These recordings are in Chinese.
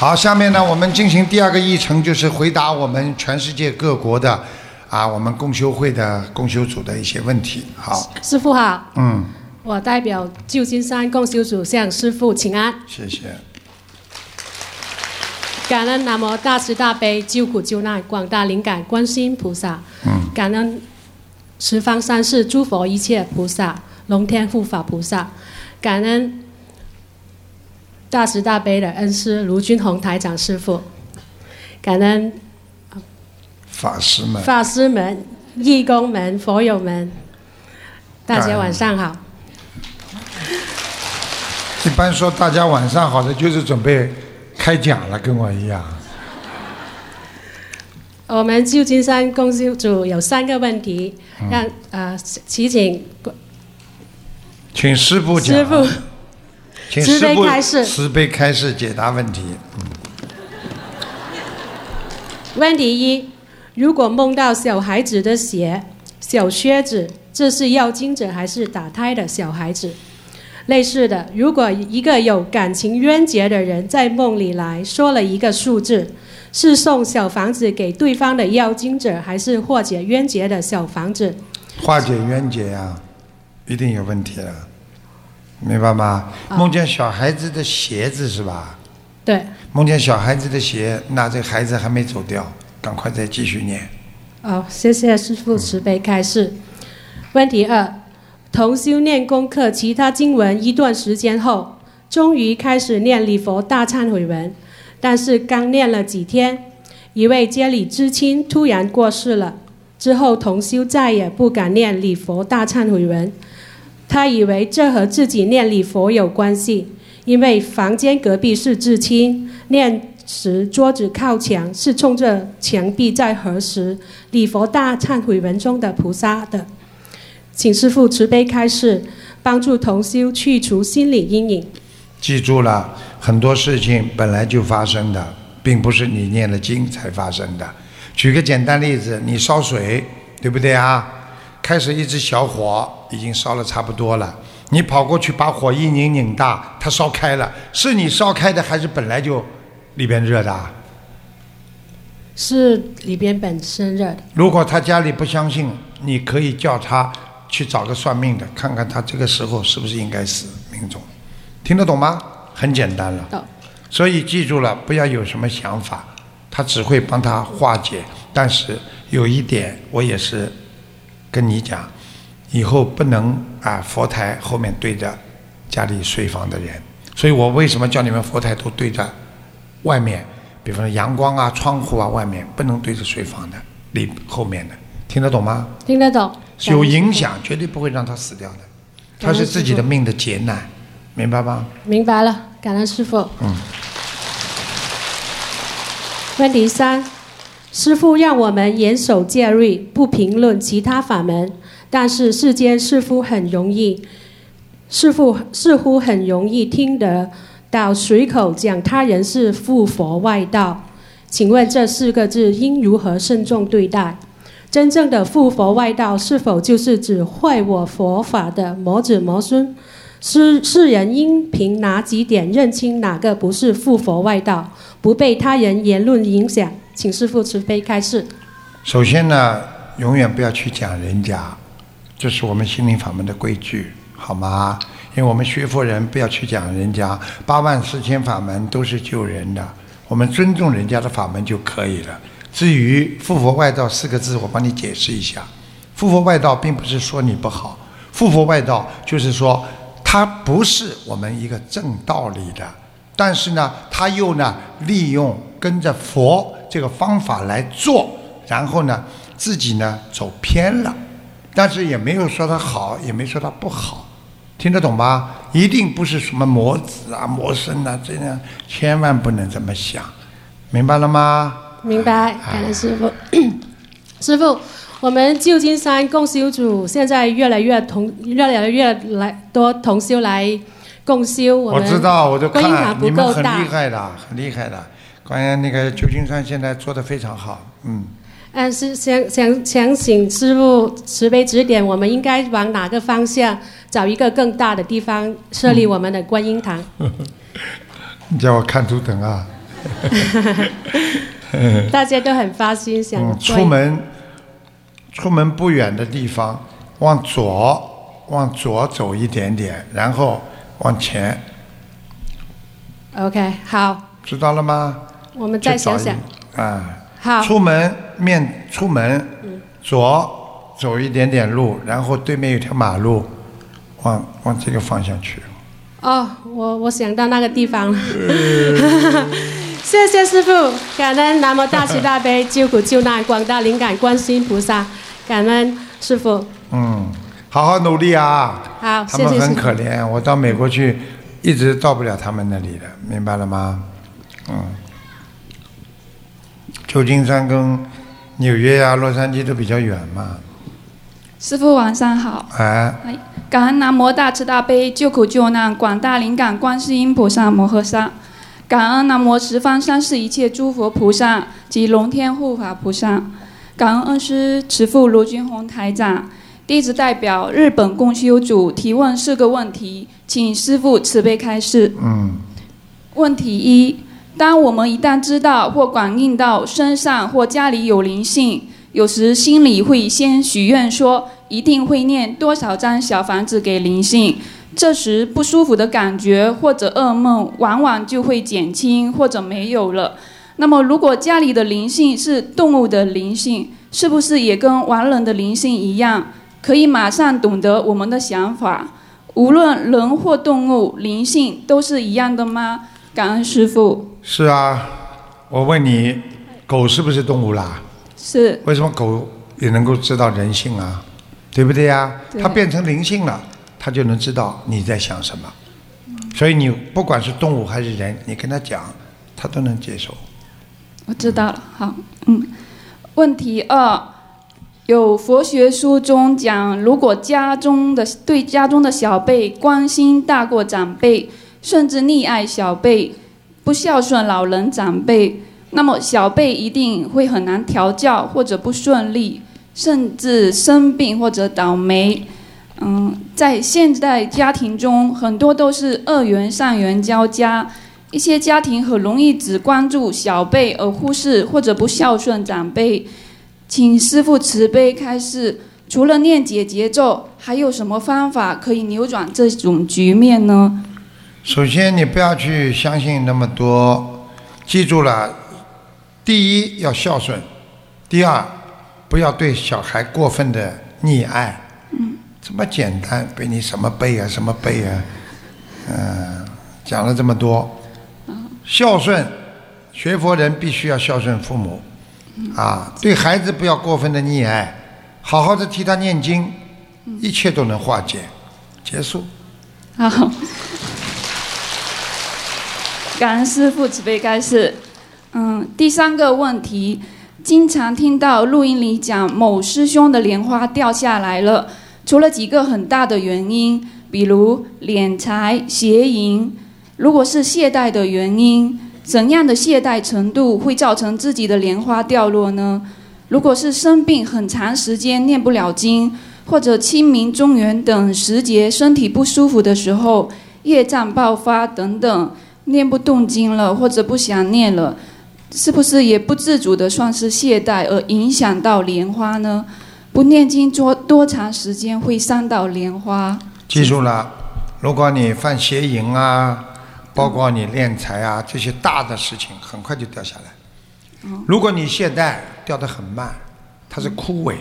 好，下面呢，我们进行第二个议程，就是回答我们全世界各国的啊，我们共修会的共修组的一些问题。好，师傅好，嗯，我代表旧金山共修组向师傅请安，谢谢。感恩南无大慈大悲救苦救难广大灵感观世音菩萨，嗯，感恩十方三世诸佛一切菩萨、龙天护法菩萨，感恩大慈大悲的恩师卢军宏台长师傅，感恩法师们，法师们、义工们、佛友们，大家晚上好。一般说大家晚上好的，就是准备开讲了，跟我一样。我们旧金山公修组有三个问题，嗯让呃祈请请师傅讲。师傅慈请师傅悲开示慈悲开示解答问题。问题一：如果梦到小孩子的鞋、小靴子，这是要经者还是打胎的小孩子？类似的，如果一个有感情冤结的人在梦里来说了一个数字，是送小房子给对方的要经者，还是化解冤结的小房子？化解冤结呀、一定有问题了，明白吗？梦见小孩子的鞋子是吧？对，梦见小孩子的鞋，那这孩子还没走掉，赶快再继续念。哦，谢谢师父慈悲开示。问题二：同修念功课其他经文一段时间后，终于开始念礼佛大忏悔文，但是刚念了几天，一位街里知青突然过世了，之后同修再也不敢念礼佛大忏悔文。他以为这和自己念礼佛有关系，因为房间隔壁是至亲，念时桌子靠墙，是冲着墙壁在核实礼佛大忏悔文中的菩萨的。请师父慈悲开示，帮助同修去除心理阴影。记住了，很多事情本来就发生的，并不是你念了经才发生的。举个简单例子，你烧水，对不对啊？开始一只小火已经烧了差不多了，你跑过去把火一拧拧大，它烧开了，是你烧开的还是本来就里边热的啊？是里边本身热的。如果他家里不相信，你可以叫他去找个算命的，看看他这个时候是不是应该死命中，听得懂吗？很简单了。懂所以记住了，不要有什么想法，他只会帮他化解。但是有一点，我也是跟你讲，以后不能啊佛台后面对着家里睡房的人。所以我为什么叫你们佛台都对着外面？比方说阳光啊、窗户啊，外面不能对着睡房的，里后面的，听得懂吗？听得懂？有影响，绝对不会让他死掉的。他是自己的命的劫难，明白吗？明白了，感恩师傅。嗯。问题三：师傅让我们严守戒律，不评论其他法门，但是世间似乎很容易，似乎似乎很容易听得到随口讲他人是附佛外道。请问这四个字应如何慎重对待？真正的附佛外道是否就是指坏我佛法的魔子魔孙？世世人应凭哪几点认清哪个不是附佛外道，不被他人言论影响？请师父慈悲开示。首先呢，永远不要去讲人家，这是我们心灵法门的规矩，好吗？因为我们学佛人不要去讲人家，八万四千法门都是救人的，我们尊重人家的法门就可以了。至于“附佛外道”四个字，我帮你解释一下，“附佛外道”并不是说你不好，“附佛外道”就是说它不是我们一个正道理的，但是呢，他又呢利用跟着佛这个方法来做，然后呢自己呢走偏了，但是也没有说它好，也没说它不好，听得懂吧？一定不是什么魔子啊、魔神啊，这样千万不能这么想，明白了吗？明白，感恩师傅。师傅，我们旧金山共修组现在越来越同，越来越来多同修来共修。我知道，我就看你们很厉。害的，很厉害的。关于那个旧金山现在做的非常好，嗯。嗯，是想想想请师傅慈悲指点，我们应该往哪个方向找一个更大的地方设立我们的观音堂？你叫我看图腾啊？大家都很发心想嗯，出门，出门不远的地方，往左，往左走一点点，然后往前，OK，好，知道了吗？我们再想想。啊，好，出门面出门，左走一点点路，然后对面有条马路，往往这个方向去。哦，我我想到那个地方了。谢谢师傅，感恩南无大慈大悲救苦救难广大灵感观世音菩萨，感恩师傅。嗯，好好努力啊！好，他们很谢谢师傅。可怜，我到美国去，一直到不了他们那里的，明白了吗？嗯，旧金山跟纽约呀、洛杉矶都比较远嘛，师傅晚上好，哎，感恩南无大慈大悲救苦救难广大灵感观世音菩萨摩诃萨，感恩南无十方三世一切诸佛菩萨及龙天护法菩萨，感恩恩师慈父卢军宏台长。弟子代表日本共修组提问四个问题，请师父慈悲开示。嗯，问题一：当我们一旦知道或感应到身上或家里有灵性，有时心里会先许愿说一定会念多少张小房子给灵性，这时不舒服的感觉或者噩梦往往就会减轻或者没有了。那么，如果家里的灵性是动物的灵性，是不是也跟亡人的灵性一样，可以马上懂得我们的想法？无论人或动物，灵性都是一样的吗？感恩师傅。是啊，我问你，狗是不是动物啦？是为什么狗也能够知道人性啊？对不对呀、对它变成灵性了，它就能知道你在想什么。所以你不管是动物还是人，你跟他讲，他都能接受。我知道了。好，嗯。问题二，有佛学书中讲，如果家中的对家中的小辈关心大过长辈，甚至溺爱小辈，不孝顺老人长辈，那么小辈一定会很难调教或者不顺利，甚至生病或者倒霉。嗯，在现代家庭中，很多都是恶缘善缘交加，一些家庭很容易只关注小辈而忽视或者不孝顺长辈。请师父慈悲开示，除了念解节奏，还有什么方法可以扭转这种局面呢？首先，你不要去相信那么多，记住了，第一要孝顺，第二不要对小孩过分的溺爱。嗯，这么简单，被你什么背啊，什么背啊，嗯、讲了这么多，孝顺，学佛人必须要孝顺父母，啊，对孩子不要过分的溺爱，好好的替他念经，一切都能化解，结束。好，感恩师父慈悲开示。嗯，第三个问题，经常听到录音里讲某师兄的莲花掉下来了，除了几个很大的原因，比如敛财、邪淫，如果是懈怠的原因，怎样的懈怠程度会造成自己的莲花掉落呢？如果是生病很长时间念不了经，或者清明、中元等时节身体不舒服的时候，业障爆发等等，念不动经了，或者不想念了，是不是也不自主的算是懈怠，而影响到莲花呢？不念经多多长时间会伤到莲花？记住了，如果你犯邪淫啊，包括你敛财啊这些大的事情，很快就掉下来。如果你懈怠，掉得很慢，它是枯萎，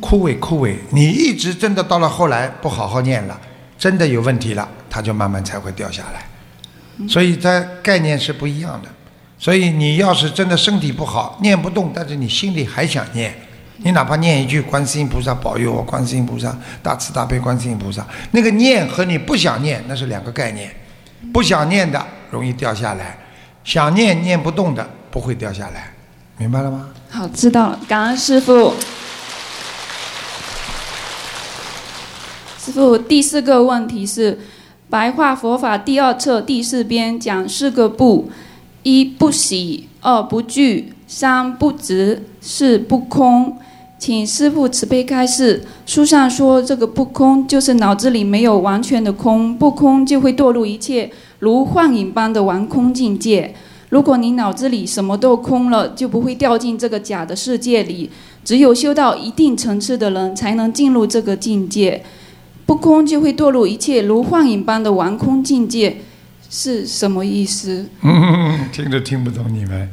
枯萎枯萎。你一直真的到了后来不好好念了，真的有问题了，它就慢慢才会掉下来。所以它概念是不一样的。所以你要是真的身体不好，念不动，但是你心里还想念，你哪怕念一句“观世音菩萨保佑我”，观世音菩萨大慈大悲，观世音菩萨，那个念和你不想念那是两个概念。不想念的容易掉下来，想念念不动的不会掉下来，明白了吗？好，知道了，感恩师傅。师傅，第四个问题是，《白话佛法》第二册第四编讲四个不：一不喜，二不惧，三不执，四不空。请师傅慈悲开示。书上说，这个不空就是脑子里没有完全的空，不空就会堕入一切如幻影般的玩空境界。如果你脑子里什么都空了，就不会掉进这个假的世界里。只有修到一定层次的人，才能进入这个境界。不空就会堕入一切如幻影般的完空境界，是什么意思？嗯，听都听不懂你们。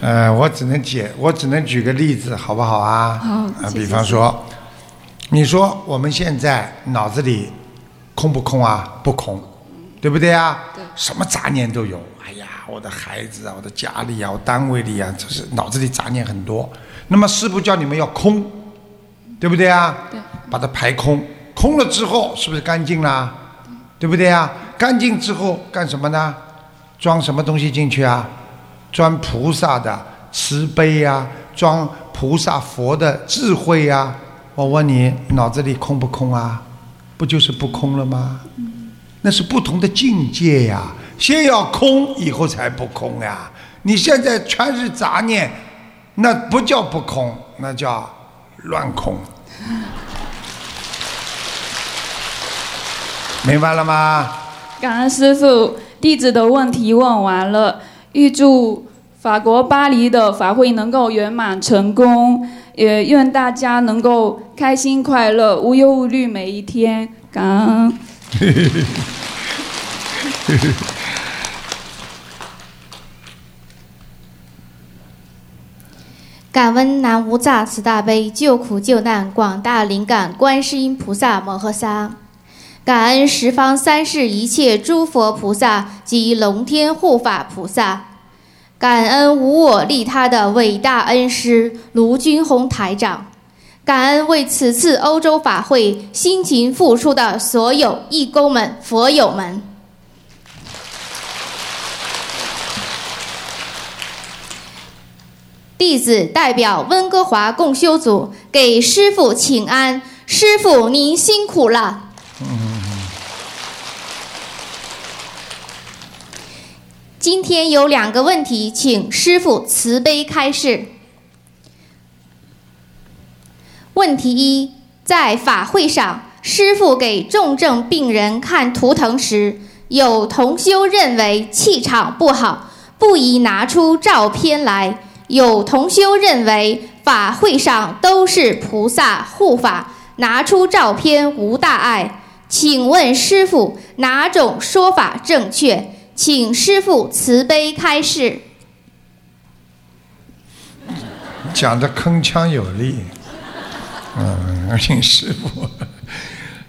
呃，我只能解，我只能举个例子，好不好啊？好啊，比方说，你说我们现在脑子里空不空啊？不空，对不对啊？对什么杂念都有。哎呀，我的孩子啊，我的家里啊，我单位里啊，就是脑子里杂念很多。那么师傅叫你们要空，对不对啊？对。把它排空，空了之后是不是干净啦？对不对啊？干净之后干什么呢？装什么东西进去啊？装菩萨的慈悲呀、装菩萨佛的智慧呀、我问你，脑子里空不空啊？不就是不空了吗？那是不同的境界呀。先要空，以后才不空呀。你现在全是杂念，那不叫不空，那叫乱空。明白了吗？感恩师傅，弟子的问题问完了，预祝法国巴黎的法会能够圆满成功，也愿大家能够开心快乐、无忧无虑每一天。感恩。感恩南无大慈大悲救苦救难广大灵感观世音菩萨摩诃萨，感恩十方三世一切诸佛菩萨及龙天护法菩萨，感恩无我利他的伟大恩师卢军宏台长，感恩为此次欧洲法会辛勤付出的所有义工们、佛友们。弟子代表温哥华共修组给师傅请安，师傅您辛苦了。今天有两个问题，请师傅慈悲开示。问题一，在法会上，师傅给重症病人看图腾时，有同修认为气场不好，不宜拿出照片来。有同修认为法会上都是菩萨护法，拿出照片无大碍。请问师傅哪种说法正确？请师傅慈悲开示。讲的铿锵有力，嗯，请师傅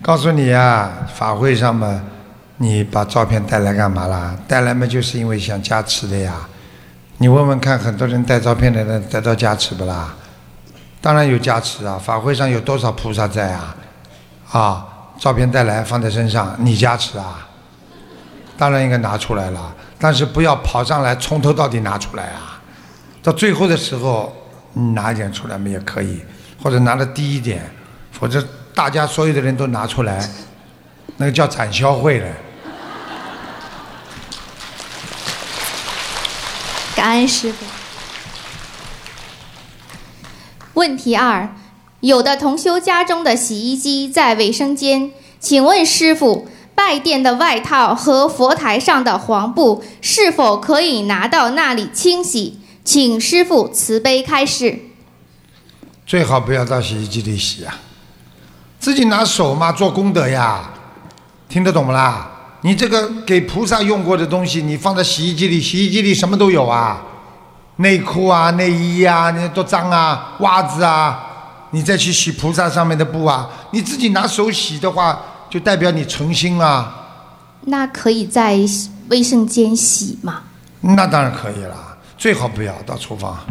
告诉你啊，法会上嘛，你把照片带来干嘛啦？带来嘛，就是因为想加持的呀。你问问看，很多人带照片的人得到加持不啦？当然有加持啊！法会上有多少菩萨在啊？啊，照片带来放在身上，你加持啊？当然应该拿出来了，但是不要跑上来从头到底拿出来啊！到最后的时候，你拿一点出来嘛也可以，或者拿的低一点，否则大家所有的人都拿出来，那个叫展销会了。感恩师傅。问题二：有的同修家中的洗衣机在卫生间，请问师傅，拜殿的外套和佛台上的黄布是否可以拿到那里清洗？请师傅慈悲开示。最好不要到洗衣机里洗啊，自己拿手嘛做功德呀，听得懂不啦？你这个给菩萨用过的东西，你放在洗衣机里，洗衣机里什么都有啊，内裤啊、内衣啊，那多脏啊，袜子啊，你再去洗菩萨上面的布啊，你自己拿手洗的话，就代表你诚心啊，那可以在卫生间洗吗？那当然可以了，最好不要到厨房。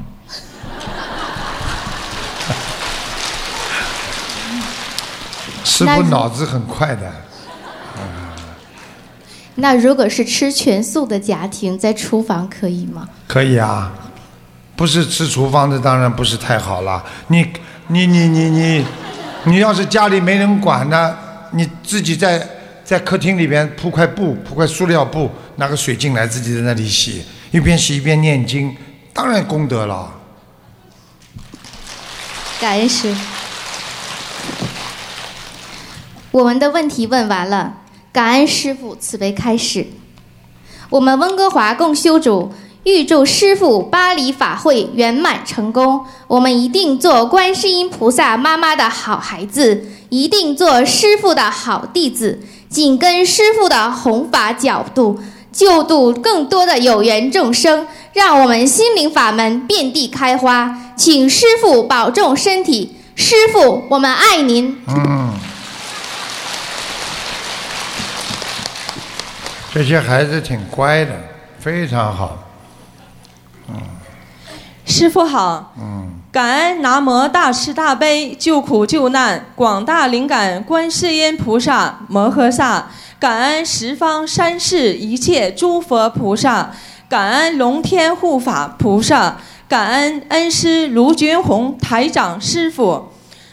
师傅脑子很快的。那如果是吃全素的家庭，在厨房可以吗？可以啊，不是吃厨房的，当然不是太好了。你你你你你，你要是家里没人管呢，你自己在在客厅里边铺块布，铺块塑料布，拿个水进来，自己在那里洗，一边洗一边念经，当然功德了。感恩师。我们的问题问完了，感恩师傅慈悲开示。我们温哥华共修组预祝师父巴黎法会圆满成功。我们一定做观世音菩萨妈妈的好孩子，一定做师父的好弟子，紧跟师父的弘法角度，救度更多的有缘众生，让我们心灵法门遍地开花。请师父保重身体，师父，我们爱您。嗯，这些孩子挺乖的，非常好。师傅好，感恩南无大慈大悲救苦救难广大灵感观世音菩萨摩诃萨，感恩十方三世一切诸佛菩萨，感恩龙天护法菩萨，感恩恩师卢军宏台长师傅。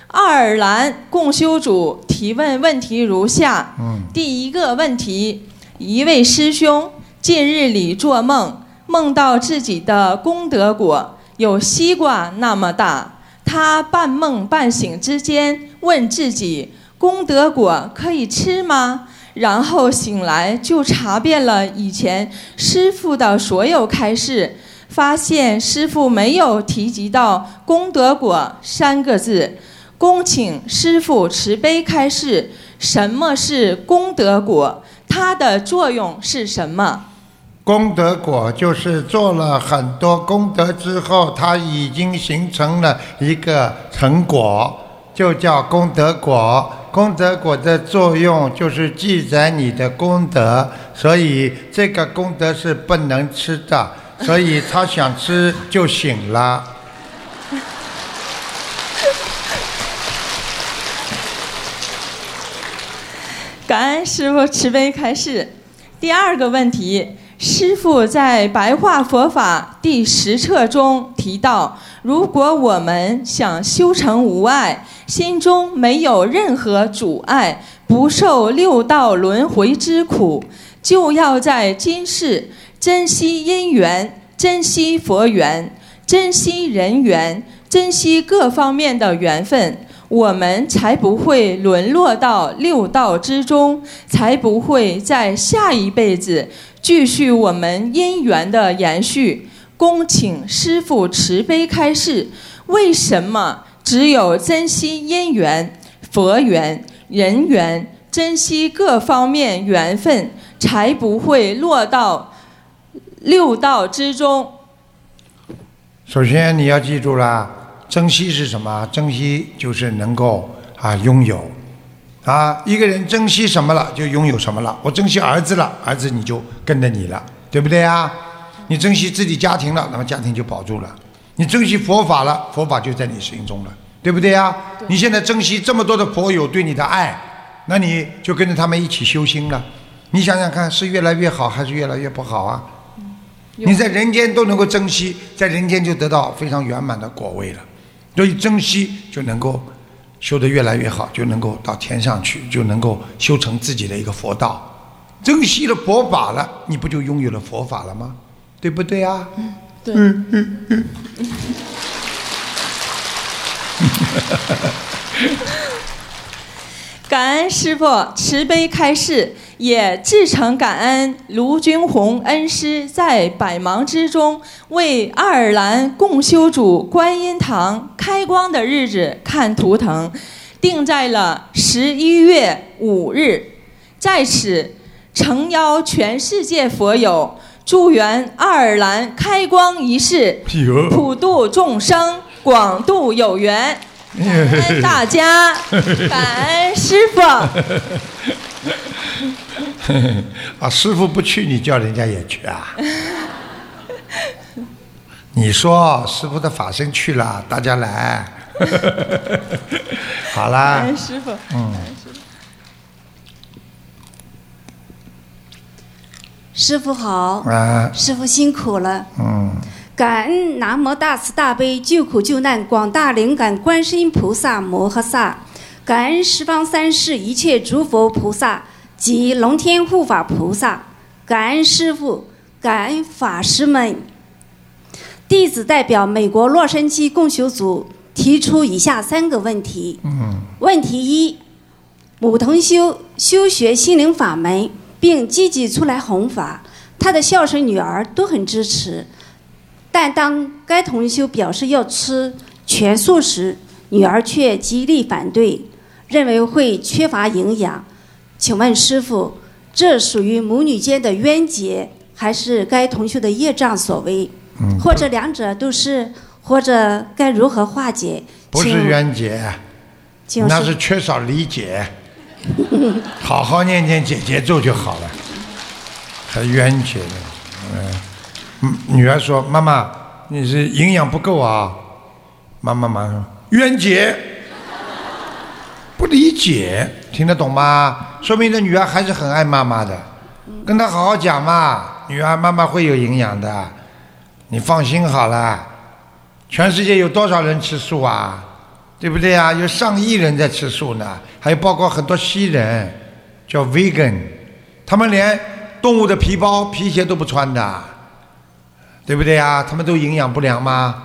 爱尔兰共修组提问问题如下：第一个问题，一位师兄近日里做梦，梦到自己的功德果有西瓜那么大。他半梦半醒之间问自己：功德果可以吃吗？然后醒来就查遍了以前师傅的所有开示，发现师傅没有提及到功德果三个字。恭请师傅慈悲开示，什么是功德果？它的作用是什么？功德果就是做了很多功德之后，它已经形成了一个成果，就叫功德果。功德果的作用就是记载你的功德，所以这个功德是不能吃的，所以他想吃就醒了。感恩师傅慈悲开示。第二个问题，师傅在《白话佛法》第十册中提到，如果我们想修成无碍，心中没有任何阻碍，不受六道轮回之苦，就要在今世珍惜因缘，珍惜佛缘，珍惜人缘，珍惜各方面的缘分。我们才不会沦落到六道之中，才不会在下一辈子继续我们因缘的延续。恭请师父慈悲开示，为什么只有珍惜因缘、佛缘、人缘，珍惜各方面缘分，才不会落到六道之中？首先你要记住啦，珍惜是什么？珍惜就是能够啊拥有，啊一个人珍惜什么了，就拥有什么了。我珍惜儿子了，儿子你就跟着你了，对不对啊？你珍惜自己家庭了，那么家庭就保住了。你珍惜佛法了，佛法就在你心中了，对不对啊？你现在珍惜这么多的佛友对你的爱，那你就跟着他们一起修心了。你想想看，是越来越好还是越来越不好啊？你在人间都能够珍惜，在人间就得到非常圆满的果位了。所以珍惜就能够修得越来越好，就能够到天上去，就能够修成自己的一个佛道。珍惜了佛法了，你不就拥有了佛法了吗？对不对啊？嗯对，感恩师傅慈悲开示，也至诚感恩卢军宏恩师在百忙之中为爱尔兰共修主观音堂开光的日子看图腾，定在了十一月五日。在此诚邀全世界佛友，祝愿爱尔兰开光仪式普度众生，广度有缘。感恩大家，感恩师傅。啊，师傅不去，你叫人家也去啊？你说师傅的法身去了，大家来。好感恩，师傅。嗯师傅好，啊，师傅辛苦了。嗯，感恩南无大慈大悲救苦救难广大灵感观世音菩萨摩诃萨，感恩十方三世一切诸佛菩萨及龙天护法菩萨，感恩师傅，感恩法师们。弟子代表美国洛杉矶共修组提出以下三个问题。问题一：母同修修学心灵法门，并积极出来弘法，他的孝顺女儿都很支持。但当该同修表示要吃全素时，女儿却极力反对，认为会缺乏营养。请问师傅，这属于母女间的冤结，还是该同修的业障所为？嗯，或者两者都是，或者该如何化解？不是冤结，那是缺少理解。好好念念姐姐咒就好了，还冤结呢。嗯，嗯女儿说：“妈妈，你是营养不够啊。”妈妈马上说：“冤结，不理解，听得懂吗？说明这女儿还是很爱妈妈的，跟她好好讲嘛。女儿，妈妈会有营养的，你放心好了。全世界有多少人吃素啊？对不对啊？有上亿人在吃素呢，还有包括很多西人叫 vegan，他们连动物的皮包、皮鞋都不穿的，对不对呀？他们都营养不良吗？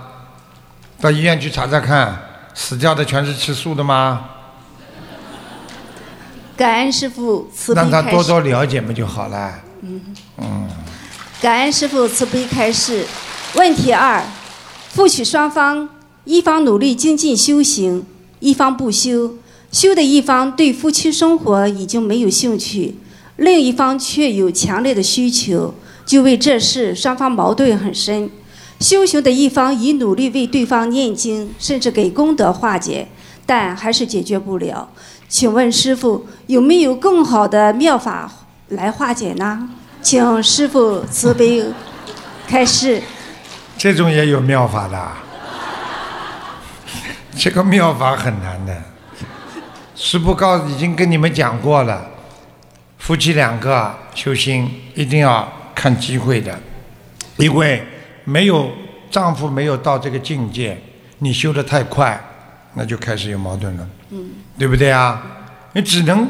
到医院去查查看，死掉的全是吃素的吗？感恩师傅慈悲让他。多多了解嘛就好了。嗯嗯感恩师傅慈悲开示。问题二：夫妻双方，一方努力精进修行，一方不修，修的一方对夫妻生活已经没有兴趣，另一方却有强烈的需求，就为这事双方矛盾很深。修行的一方以努力为对方念经，甚至给功德化解，但还是解决不了。请问师傅有没有更好的妙法来化解呢？请师傅慈悲开示。这种也有妙法的，这个妙法很难的。师父告已经跟你们讲过了，夫妻两个修心一定要看机会的，因为没有丈夫没有到这个境界，你修得太快，那就开始有矛盾了，嗯，对不对啊？你只能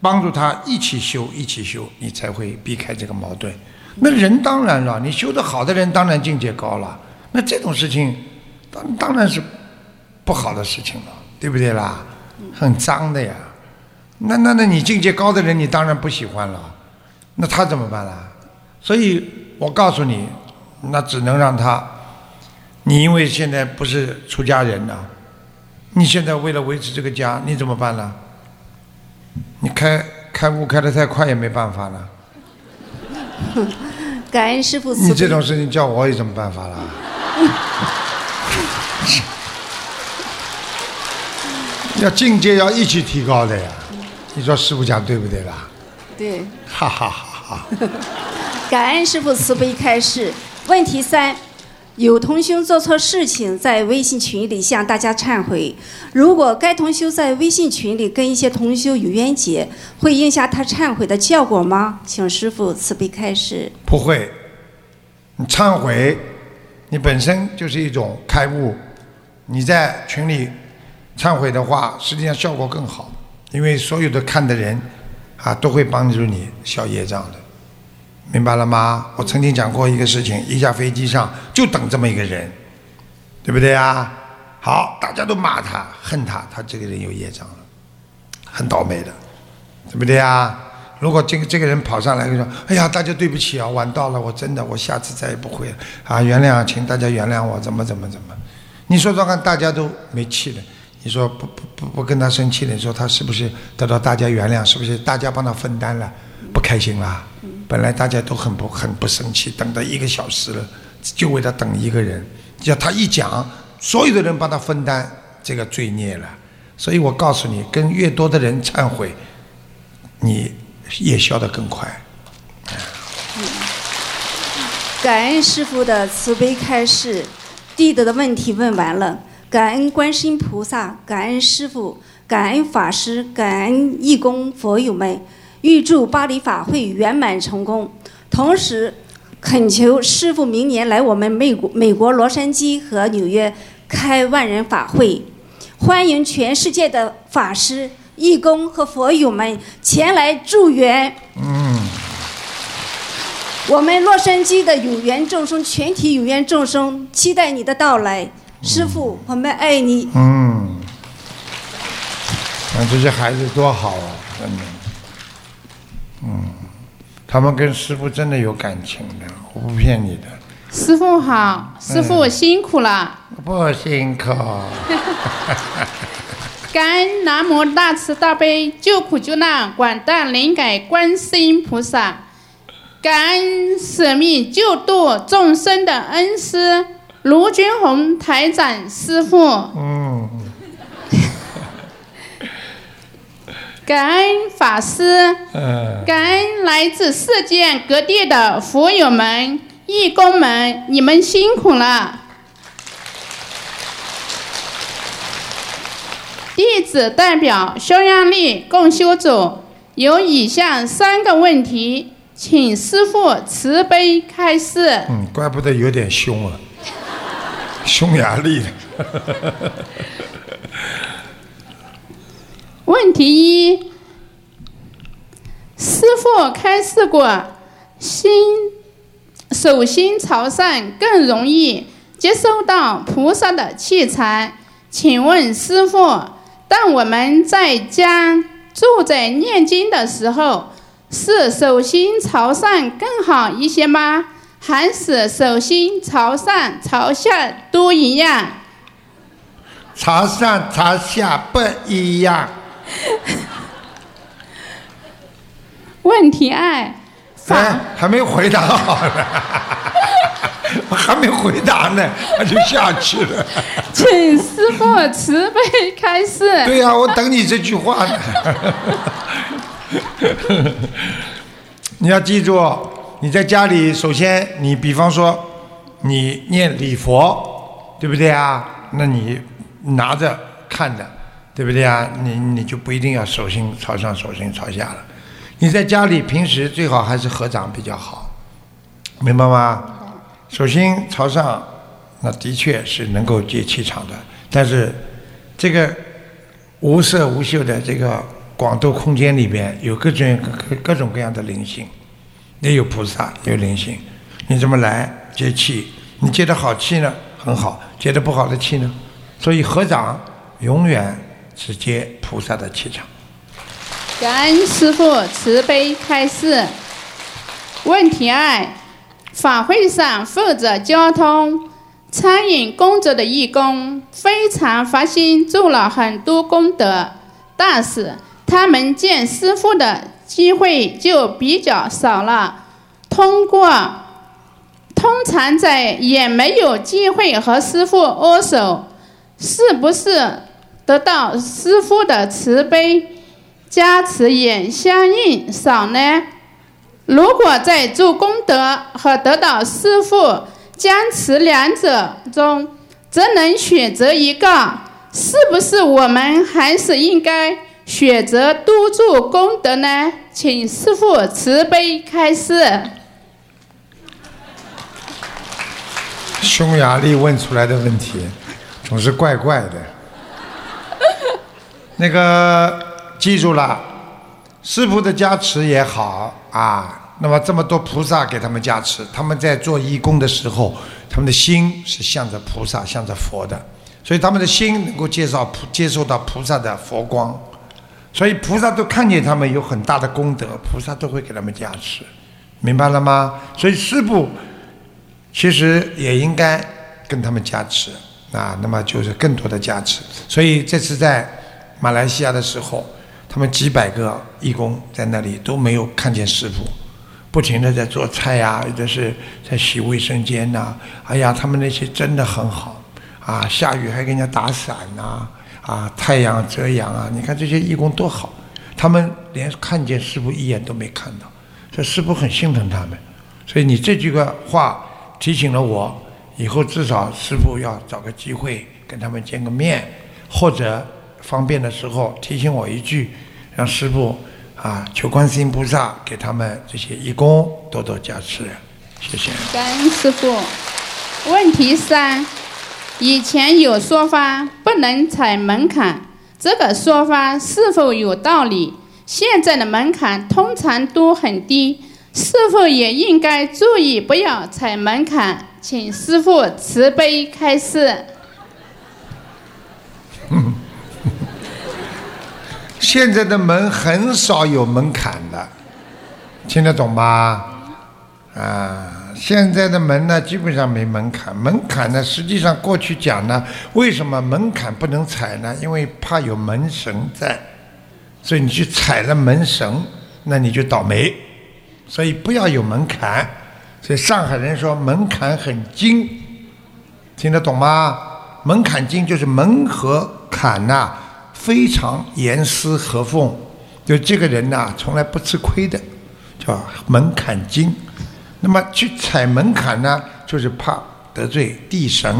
帮助他一起修，一起修，你才会避开这个矛盾。那人当然了，你修得好的人当然境界高了，那这种事情当当然是不好的事情了，对不对啦？很脏的呀。那那那你境界高的人，你当然不喜欢了，那他怎么办啦？所以我告诉你，那只能让他，你因为现在不是出家人了，你现在为了维持这个家，你怎么办呢？你开开悟开的太快也没办法了。感恩师傅。你这种事情叫我有什么办法啦？要境界要一起提高的呀！你说师傅讲对不对啦？对，哈哈哈哈！感恩师傅慈悲开示。问题三：有同修做错事情，在微信群里向大家忏悔。如果该同修在微信群里跟一些同修有冤结，会影响他忏悔的效果吗？请师傅慈悲开示。不会，你忏悔，你本身就是一种开悟。你在群里忏悔的话，实际上效果更好，因为所有的看的人啊，都会帮助你消业障的，明白了吗？我曾经讲过一个事情，一架飞机上就等这么一个人，对不对啊？好，大家都骂他、恨他，他这个人有业障了，很倒霉的，对不对啊？如果这个这个人跑上来就说：“哎呀，大家对不起啊，晚到了，我真的，我下次再也不会了啊，原谅，请大家原谅我，怎么怎么怎么。”你说说看，大家都没气了，你说不不不不跟他生气了，你说他是不是得到大家原谅？是不是大家帮他分担了？不开心啦？本来大家都很不很不生气，等到一个小时了，就为他等一个人，叫他一讲，所有的人帮他分担这个罪孽了。所以我告诉你，跟越多的人忏悔，你也消得更快。感恩师傅的慈悲开示，弟子的问题问完了。感恩观世音菩萨，感恩师傅，感恩法师，感恩义工佛友们，预祝巴黎法会圆满成功。同时，恳求师傅明年来我们美国美国洛杉矶和纽约开万人法会，欢迎全世界的法师、义工和佛友们前来助缘。嗯，我们洛杉矶的有缘众生，全体有缘众生，期待你的到来。师傅，我们爱你。嗯，那这些孩子多好啊，真的。嗯，他们跟师傅真的有感情的，我不骗你的。师傅好，师傅辛苦了。不辛苦。感恩南无大慈大悲救苦救难广大灵感观世音菩萨，感恩舍命救度众生的恩师卢军红台长师傅，嗯，感恩法师，嗯，感恩来自世界各地的佛友们、义工们，你们辛苦了。弟子代表匈牙利共修组有以下三个问题，请师父慈悲开示。嗯，怪不得有点凶啊，匈牙利的。问题一：师傅开示过，心手心朝上更容易接收到菩萨的气场。请问师傅，当我们在家住在念经的时候，是手心朝上更好一些吗？还是手心朝上、朝下都一样？朝上朝下不一样。问题二，哎，还没回答好呢，还没回答呢，他就下去了。请师傅慈悲开示。对呀、我等你这句话呢。你要记住，你在家里，首先你比方说你念礼佛，对不对啊？那你拿着看着，对不对啊？你你就不一定要手心朝上，手心朝下了。你在家里平时最好还是合掌比较好，明白吗？手心朝上，那的确是能够接气场的，但是这个无色无嗅的这个广度空间里边有各种各各种各样的灵性，也有菩萨，有灵性。你怎么来接气？你接的好气呢，很好；接的不好的气呢，所以合掌永远直接菩萨的气场。感恩师父慈悲开示。问题二：法会上负责交通、餐饮工作的义工非常发心做了很多功德，但是他们见师傅的机会就比较少了。通过通常在也没有机会和师傅握手，是不是得到师傅的慈悲？加持也相应少呢。如果在做功德和得到师父加持两者中，则能选择一个，是不是我们还是应该选择多做功德呢？请师父慈悲开示。匈牙利问出来的问题总是怪怪的。那个记住了，师傅的加持也好啊。那么这么多菩萨给他们加持，他们在做义工的时候，他们的心是向着菩萨、向着佛的，所以他们的心能够介绍接受到菩萨的佛光，所以菩萨都看见他们有很大的功德，菩萨都会给他们加持，明白了吗？所以师傅其实也应该跟他们加持啊，那么就是更多的加持。所以这次在马来西亚的时候，他们几百个义工在那里都没有看见师傅，不停的在做菜呀、有的是在洗卫生间呐、哎呀，他们那些真的很好啊，下雨还给人家打伞呐、啊，太阳遮阳啊，你看这些义工多好，他们连看见师傅一眼都没看到，这师傅很心疼他们。所以你这句话提醒了我，以后至少师傅要找个机会跟他们见个面，或者方便的时候提醒我一句，让师傅啊求观世音菩萨给他们这些义工多多加持，谢谢。感恩师傅。问题三：以前有说法不能踩门槛，这个说法是否有道理？现在的门槛通常都很低，是否也应该注意不要踩门槛？请师傅慈悲开示。现在的门很少有门槛的，听得懂吗？啊，现在的门呢，基本上没门槛。门槛呢，实际上过去讲呢，为什么门槛不能踩呢？因为怕有门神在，所以你去踩了门神，那你就倒霉。所以不要有门槛。所以上海人说门槛很精，听得懂吗？门槛精就是门和坎呐、非常严丝合缝，就这个人呐、从来不吃亏的，叫门槛精。那么去踩门槛呢，就是怕得罪地神、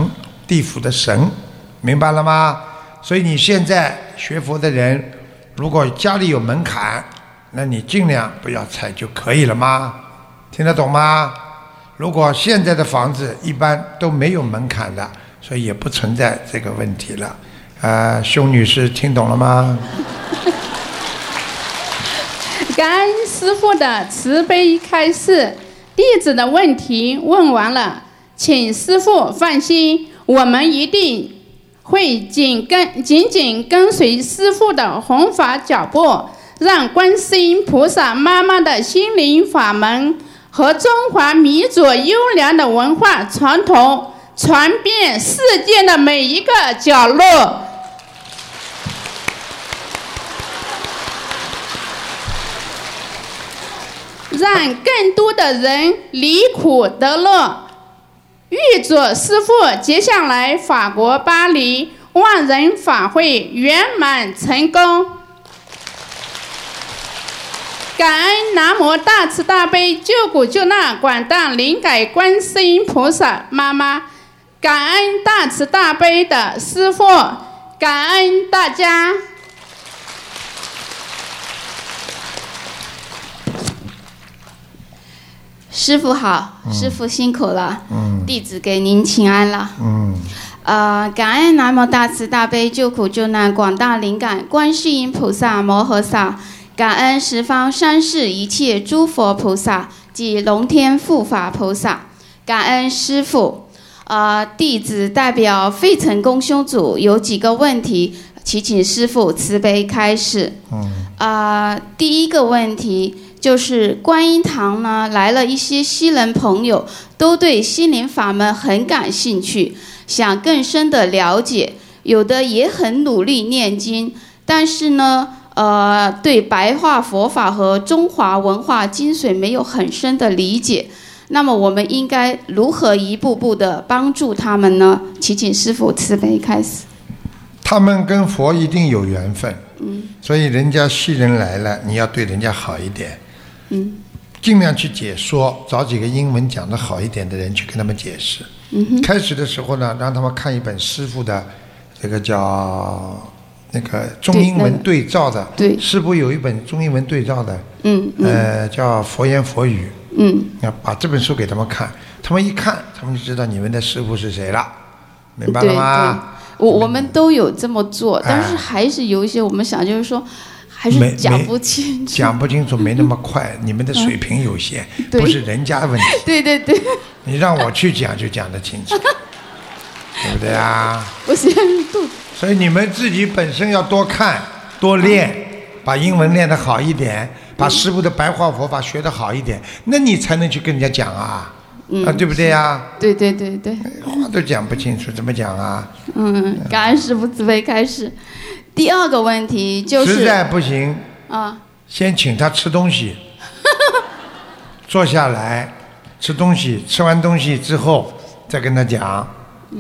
地府的神，明白了吗？所以你现在学佛的人，如果家里有门槛，那你尽量不要拆就可以了吗？听得懂吗？如果现在的房子一般都没有门槛的，所以也不存在这个问题了。啊、熊女士听懂了吗？感恩师傅的慈悲开示，弟子的问题问完了，请师傅放心，我们一定会紧跟紧紧跟随师傅的弘法脚步，让观世音菩萨妈妈的心灵法门和中华民族优良的文化传统传遍世界的每一个角落。让更多的人离苦得乐。预祝师父接下来法国巴黎万人法会圆满成功。感恩南无大慈大悲救苦救难广大灵感观世音菩萨妈妈，感恩大慈大悲的师父，感恩大家。师傅好，师傅辛苦了，嗯弟子给您请安了。嗯，呃，感恩南无大慈大悲救苦救难广大灵感观世音菩萨摩诃萨，感恩十方三世一切诸佛菩萨及龙天护法菩萨，感恩师父。呃，弟子代表费城公修组有几个问题，祈请师父慈悲开示。嗯，啊，第一个问题就是观音堂呢来了一些西人朋友，都对心灵法门很感兴趣，想更深的了解，有的也很努力念经，但是呢，呃，对白话佛法和中华文化精髓没有很深的理解。那么我们应该如何一步步的帮助他们呢？祈请师父慈悲开始。他们跟佛一定有缘分，嗯所以人家西人来了，你要对人家好一点，嗯尽量去解说，找几个英文讲得好一点的人去跟他们解释。嗯开始的时候呢，让他们看一本师傅的这个叫那个中英文对照的，对师傅有一本中英文对照的，嗯嗯。呃，叫佛言佛语。嗯。要把这本书给他们看，他们一看，他们就知道你们的师傅是谁了，明白了吗？我我们都有这么做，哎。但是还是有一些我们想就是说，还是讲不清楚。讲不清楚，没那么快，你们的水平有限，不是人家的问题。对对对，你让我去讲就讲得清楚，对不对啊？我现在肚子所以你们自己本身要多看、多练，把英文练得好一点，把师傅的白话佛法学得好一点，那你才能去跟人家讲啊，嗯啊，对不对呀？对对对对，话都讲不清楚，怎么讲啊？嗯，感恩师傅慈悲开始。第二个问题就是实在不行，啊，先请他吃东西，坐下来吃东西，吃完东西之后再跟他讲，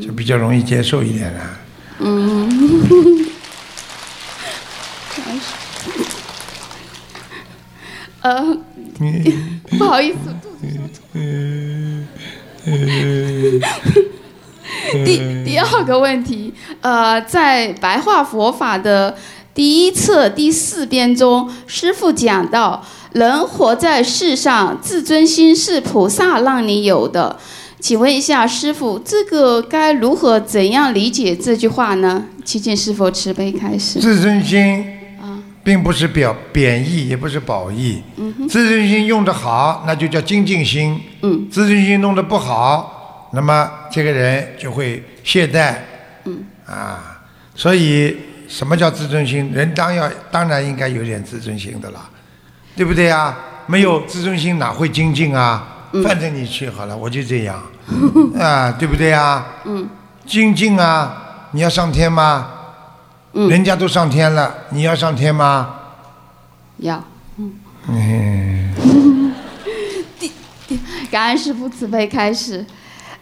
就比较容易接受一点了。嗯，呃，不好意思，第第二个问题，呃，在白话佛法的第一册第四编中，师父讲到，人活在世上，自尊心是菩萨让你有的。请问一下师傅，这个该如何怎样理解这句话呢？祈请师傅慈悲开始。自尊心啊，并不是表贬义，也不是褒义。嗯哼，自尊心用得好，那就叫精进心；嗯自尊心弄得不好，那么这个人就会懈怠。嗯啊，所以什么叫自尊心？人当要当然应该有点自尊心的啦，对不对啊？没有自尊心哪会精进啊？反正你去好了，我就这样，啊，对不对啊？嗯。精进啊，你要上天吗？嗯人家都上天了，你要上天吗？要。嗯。感恩师父慈悲开始。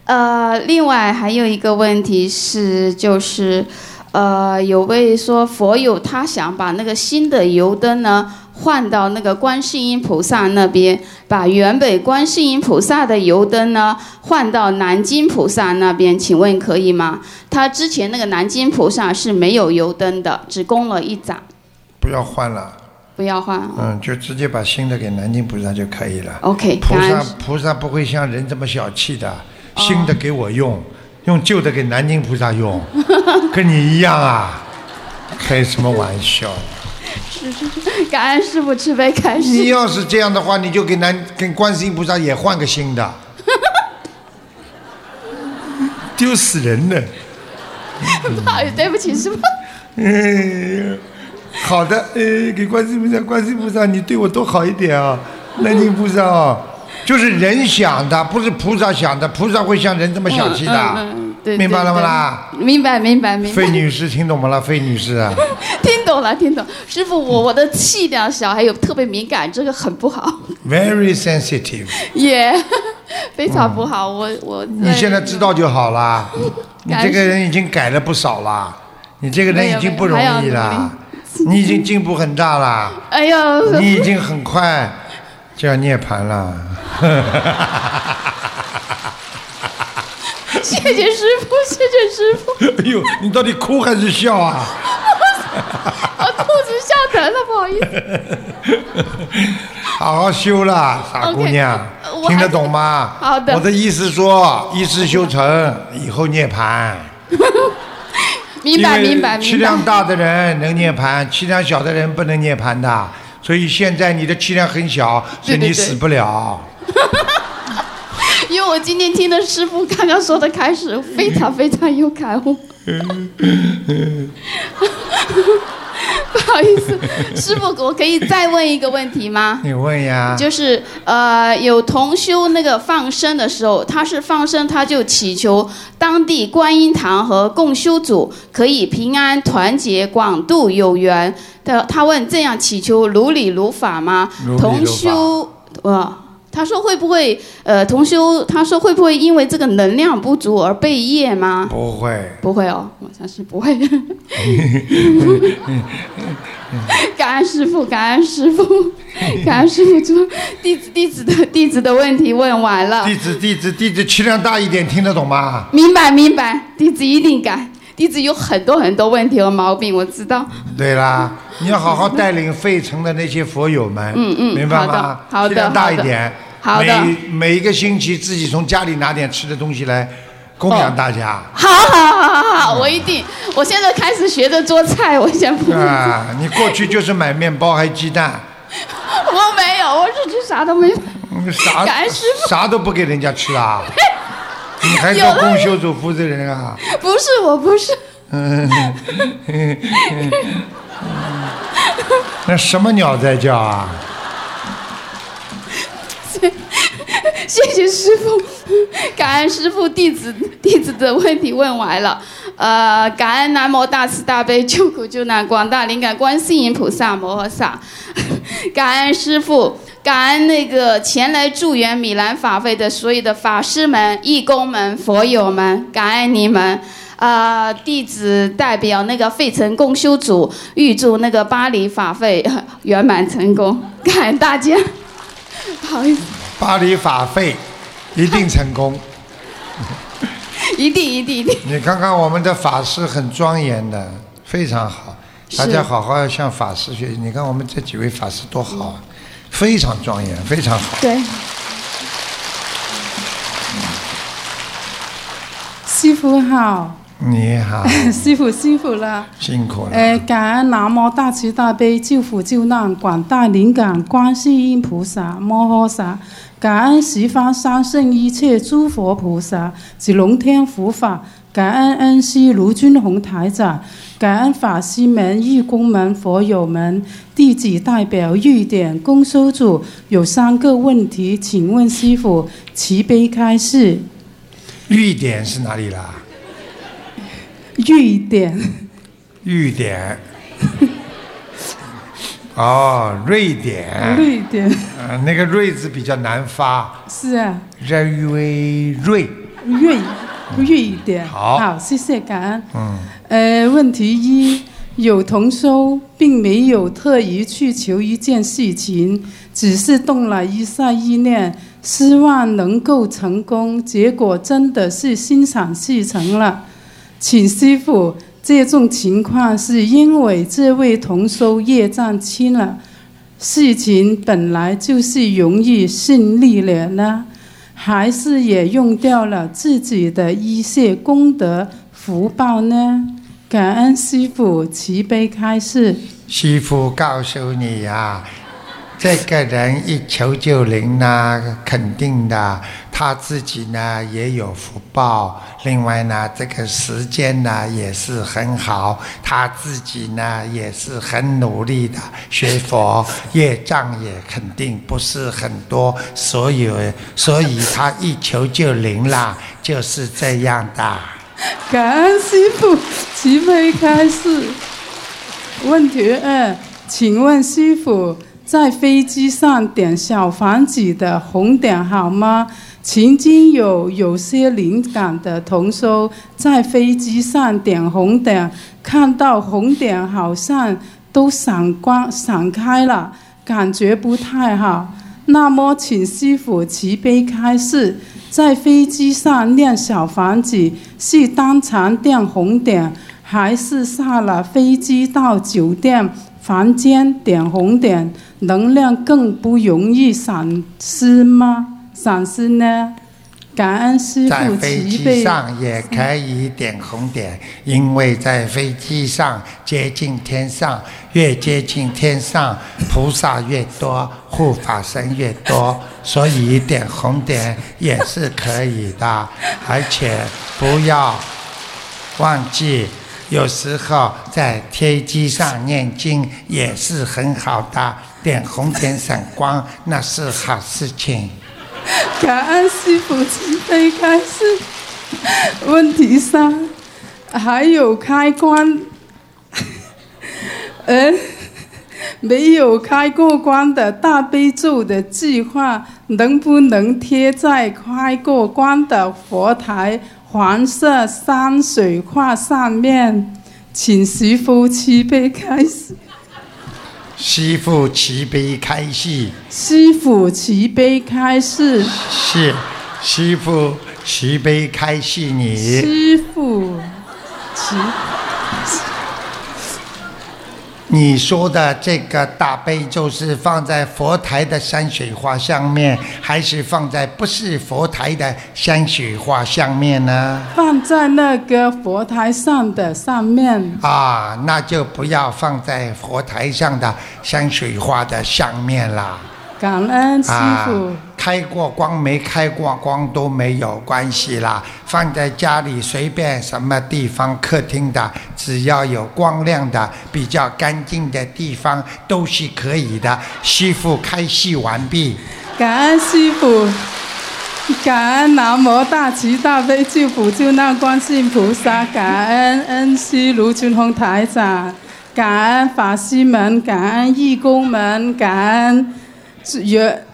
呃，另外还有一个问题是，就是，呃，有位说佛友他想把那个新的油灯呢换到那个观世音菩萨那边，把原本观世音菩萨的油灯呢换到南京菩萨那边，请问可以吗？他之前那个南京菩萨是没有油灯的，只供了一盏，不要换了，不要换。嗯，就直接把新的给南京菩萨就可以了。OK，菩萨菩萨不会像人这么小气的，哦新的给我用，用旧的给南京菩萨用，跟你一样啊，开什么玩笑？感恩师傅慈悲开始。你要是这样的话，你就给南跟观世音菩萨也换个新的，丢死人了。不好意思，对不起，师傅。嗯，好的，呃，给观世音菩萨，观世音菩萨，你对我多好一点啊！南京菩萨啊，就是人想的，不是菩萨想的，菩萨会像人这么小气的，嗯嗯嗯对明白了吗啦？明白，明白，明白。费女士听懂吗啦？费女士啊，听懂了，听懂。师傅，我我的气量小，还有特别敏感，这个很不好，very sensitive。也、非常不好。我我你现在知道就好啦。你这个人已经改了不少啦，你这个人已经不容易啦，你已经进步很大啦，哎呦，你已经很快就要涅槃了。谢谢师傅，谢谢师傅，哎呦，你到底哭还是笑啊？我肚子笑疼了，不好意思。好好修啦，傻姑娘听得懂吗？好的我的意思说，一世修成，以后涅槃。明白，明白，气。量大的人能涅槃，气量小的人不能涅槃的。所以现在你的气量很小，所以你死不了。我今天听的师傅刚刚说的开始，非常非常有感悟。不好意思，师傅，我可以再问一个问题吗？你问呀？就是呃，有同修那个放生的时候，他是放生，他就祈求当地观音堂和共修组可以平安团结，广度有缘。他他问这样祈求如理如法吗？如理如法同修，呃，他说会不会呃同修，他说会不会因为这个能量不足而被业吗？不会，不会哦，我相信不会。感恩师傅，感恩师傅，感恩师傅说弟子弟子的弟子的问题问完了，弟子弟子弟子气量大一点，听得懂吗？明白明白，弟子一定改。弟子有很多很多问题和毛病，我知道。对啦，你要好好带领费城的那些佛友们，嗯嗯明白吗？好的大一点，好的每每一个星期自己从家里拿点吃的东西来供养大家。好好好好好，我一定，我现在开始学着做菜，我先不，啊，你过去就是买面包还鸡蛋，我没有，我是去啥都没有。嗯啥啥都不给人家吃啊？你还做有了公修组负责人啊？不是，我不是。嗯，那什么鸟在叫啊？谢谢师傅，感恩师傅，弟子弟子的问题问完了。呃，感恩南无大慈大悲救苦救难广大灵感观世音菩萨摩诃萨，感恩师傅，感恩那个前来助缘米兰法会的所有的法师们、义工们、佛友们，感恩你们。啊、弟子代表那个费城共修组，预祝那个巴黎法会圆满成功，感恩大家。不好意思。巴黎法会一定成功。一定一定一定。你看看我们的法师很庄严的，非常好，大家好好要向法师学习。你看我们这几位法师多好啊，非常庄严，非常好。对，师傅好，你好，师傅辛苦了。辛苦了。呃，感恩南无大慈大悲救苦救难广大灵感观世音菩萨摩诃萨，感恩十方三圣一切诸佛菩萨及龙天护法，感恩恩师卢军宏台长，感恩法师们、义工们、佛友们，弟子代表玉典公修组有三个问题，请问师傅慈悲开示。玉典是哪里啦？玉典，玉典。哦，瑞典。瑞典。呃，那个“瑞”字比较难发。是啊。瑞瑞。瑞，瑞典。好。好，谢谢感恩。嗯。呃，问题一，有同修并没有特意去求一件事情，只是动了一下意念，希望能够成功，结果真的是心想事成了，请师傅。这种情况是因为这位同修业障轻了，事情本来就是容易顺利了呢，还是也用掉了自己的一些功德福报呢？感恩师傅慈悲开示。师傅告诉你呀。这个人一求就灵呢，肯定的，他自己呢也有福报。另外呢，这个时间呢也是很好，他自己呢也是很努力的学佛，业障也肯定不是很多，所以所以他一求就灵啦，就是这样的。感恩师傅慈悲开示。问题二，请问师傅。在飞机上点小房子的红点好吗？曾经有有些灵感的同修在飞机上点红点，看到红点好像都闪光闪开了，感觉不太好。那么，请师傅慈悲开示，在飞机上念小房子是当场点红点，还是下了飞机到酒店？房间点红点，能量更不容易散失吗？散失呢？感恩师在飞机上也可以点红点，因为在飞机上接近天上，越接近天上，菩萨越多，护法神越多，所以点红点也是可以的。而且不要忘记。有时候在天机上念经也是很好的，点红点闪光那是好事情。感恩师傅慈悲开示。问题三，还有开关，嗯，没有开过关的大悲咒的计划，能不能贴在开过关的佛台？黄色山水画上面，请师傅慈悲开示。师傅慈悲开示。师傅慈悲开示。是，师傅慈悲开示你。师傅慈。你说的这个大悲咒是放在佛台的山水画上面，还是放在不是佛台的山水画上面呢？放在那个佛台上的上面。啊，那就不要放在佛台上的山水画的上面啦。感恩师傅，开过光没开过光都没有关系啦，放在家里随便什么地方，客厅的，只要有光亮的、比较干净的地方都是可以的。师傅开示完毕。感恩师傅，感恩南无大慈大悲救苦救难观世音菩萨，感恩恩师卢俊宏台长，感恩法师们，感恩义工们，感恩。圆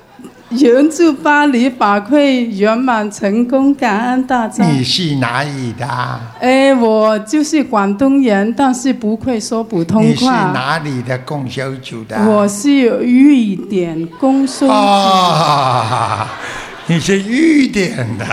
圆祝巴黎法会圆满成功，感恩大家。你是哪里的？哎，我就是广东人，但是不会说普通话。你是哪里的供销组的？我是瑞典共修组。你是玉典的，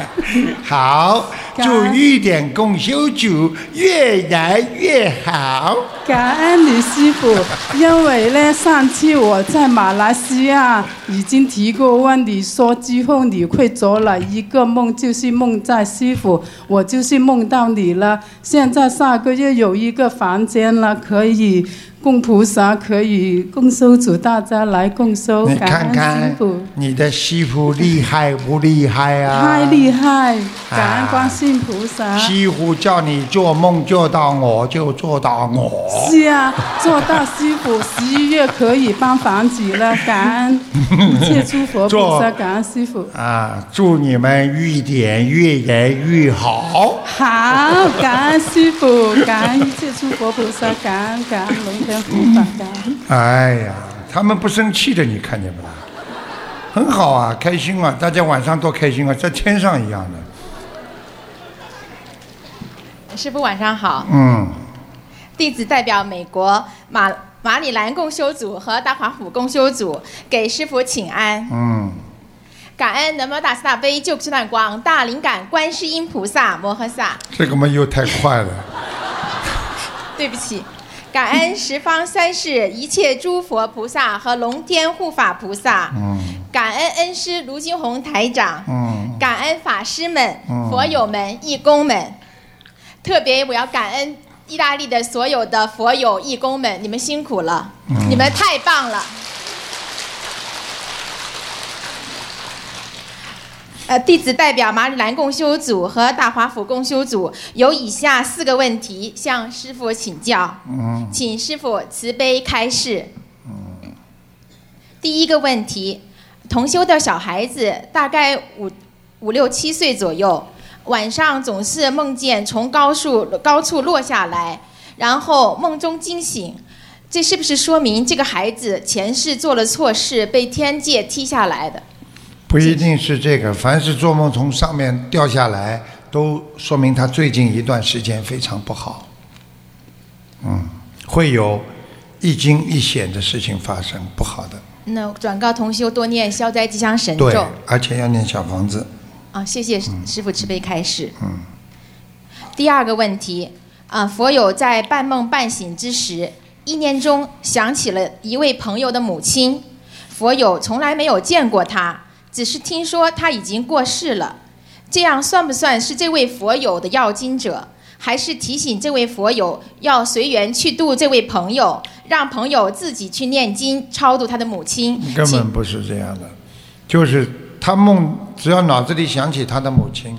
好，祝玉典共修组越来越好。感恩你师傅，因为呢，上次我在马来西亚已经提过问你说之后你会做了一个梦，就是梦在师傅，我就是梦到你了。现在下个月有一个房间了，可以供菩萨，可以供收主，大家来供收，你感恩师看看傅。你的媳妇厉害不厉害啊？太厉害！感恩观世音菩萨。西湖叫你做梦做到我就做到我。是啊，做到师傅十一月可以搬房子了，感恩一切诸佛菩萨，感恩师傅。啊，祝你们越点越来越好。好，感恩师傅，感恩一切诸佛菩萨，感恩感恩龙哎呀，他们不生气的，你看见不啦？很好啊，开心啊，大家晚上多开心啊，在天上一样的。师傅晚上好，嗯，弟子代表美国马马里兰共修组和大华府共修组给师傅请安，嗯，感恩南无大慈大悲救苦救难广大灵感观世音菩萨摩诃萨。这个嘛又太快了。对不起，感恩十方三世一切诸佛菩萨和龙天护法菩萨，嗯。感恩恩师卢金红台长，嗯。感恩法师们、嗯。佛友们、义工们，特别我要感恩意大利的所有的佛友、义工们，你们辛苦了，嗯。你们太棒了。呃，弟子代表马里兰共修组和大华府共修组有以下四个问题向师傅请教，嗯请师傅慈悲开示。第一个问题，同修的小孩子大概五五六七岁左右，晚上总是梦见从高处高处落下来，然后梦中惊醒。这是不是说明这个孩子前世做了错事，被天界踢下来的？不一定是这个，凡是做梦从上面掉下来，都说明他最近一段时间非常不好。嗯，会有一惊一险的事情发生，不好的。那转告同修多念消灾吉祥神对咒。，而且要念小房子。啊，谢谢师傅慈悲开示。嗯。第二个问题啊，佛友在半梦半醒之时，意念中想起了一位朋友的母亲，佛友从来没有见过他，只是听说他已经过世了。这样算不算是这位佛友的要经者？还是提醒这位佛友要随缘去度这位朋友，让朋友自己去念经超度他的母亲？根本不是这样的，就是他梦，只要脑子里想起他的母亲，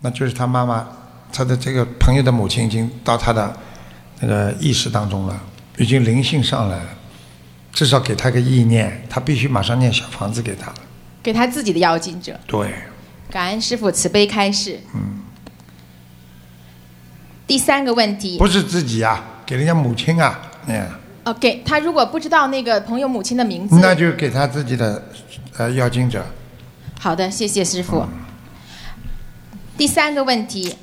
那就是他妈妈，他的这个朋友的母亲已经到他的那个意识当中了，已经灵性上来了，至少给他个意念，他必须马上念小房子给他。给他自己的要经者。对，感恩师傅慈悲开示。嗯，第三个问题，不是自己啊，给人家母亲啊，嗯，哦，给他如果不知道那个朋友母亲的名字，那就给他自己的呃要经者。好的，谢谢师傅。第三个问题，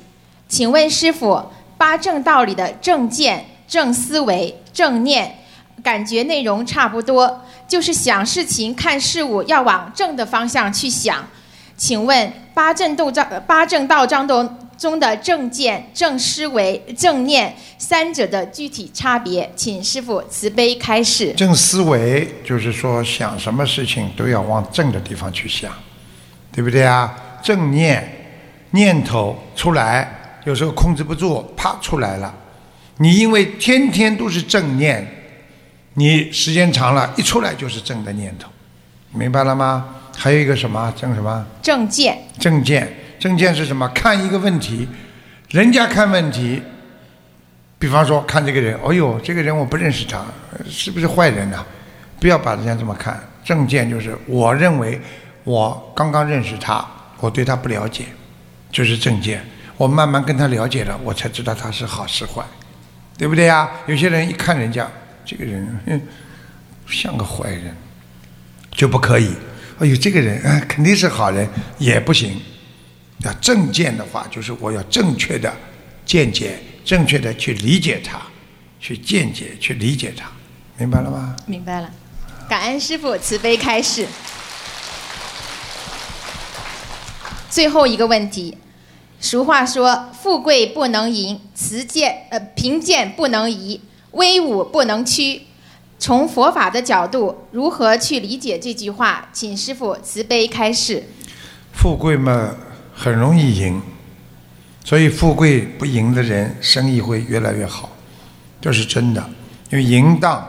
请问师傅，八正道里的正见、正思维、正念，感觉内容差不多，就是想事情、看事物要往正的方向去想。请问八正道章、八正道章中中的正见、正思维、正念三者的具体差别，请师傅慈悲开示。正思维就是说想什么事情都要往正的地方去想，对不对啊？正念念头出来，有时候控制不住，啪出来了。你因为天天都是正念，你时间长了，一出来就是正的念头，明白了吗？还有一个什么正什么？正见，正见，正见是什么？看一个问题，人家看问题，比方说看这个人，哎呦，这个人我不认识他，是不是坏人呐、不要把人家这么看。正见就是我认为我刚刚认识他，我对他不了解，就是正见。我慢慢跟他了解了，我才知道他是好是坏，对不对呀？有些人一看人家这个人，嗯，像个坏人，就不可以。哎呦，这个人啊，肯定是好人，也不行。要正见的话，就是我要正确的见解，正确的去理解他，去见解，去理解他，明白了吗？明白了，感恩师傅慈悲开示。最后一个问题，俗话说“富贵不能淫，慈贱呃贫贱不能移”。威武不能屈。从佛法的角度，如何去理解这句话？请师傅慈悲开示。富贵嘛，很容易赢，所以富贵不赢的人，生意会越来越好，这是真的。因为淫荡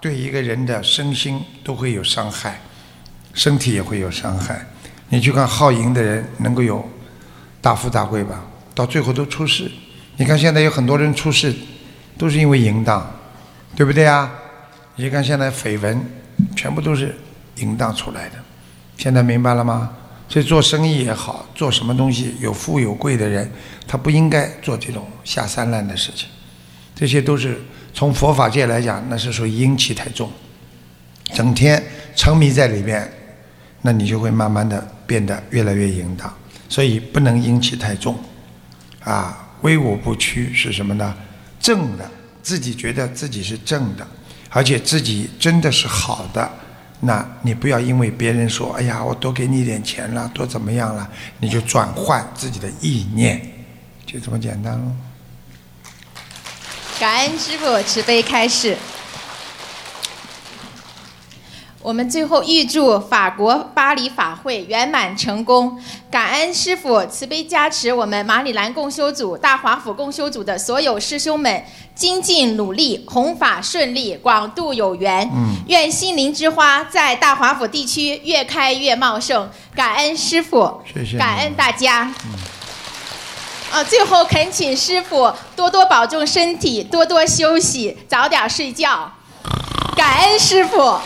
对一个人的身心都会有伤害，身体也会有伤害。你去看好淫的人，能够有大富大贵吧？到最后都出事。你看现在有很多人出事，都是因为淫荡，对不对啊？你看现在绯闻，全部都是淫荡出来的。现在明白了吗？所以做生意也好，做什么东西有富有贵的人，他不应该做这种下三滥的事情。这些都是从佛法界来讲，那是属于阴气太重，整天沉迷在里边，那你就会慢慢的变得越来越淫荡。所以不能阴气太重，啊，威武不屈是什么呢？正的，自己觉得自己是正的，而且自己真的是好的。那你不要因为别人说，哎呀，我多给你一点钱了，多怎么样了，你就转换自己的意念，就这么简单喽。感恩师傅慈悲开示。我们最后预祝法国巴黎法会圆满成功，感恩师傅慈悲加持我们马里兰共修组、大华府共修组的所有师兄们精进努力，弘法顺利，广度有缘。嗯愿心灵之花在大华府地区越开越茂盛。感恩师傅，谢谢感恩大家。啊，最后恳请师傅多多保重身体，多多休息，早点睡觉。感恩师傅。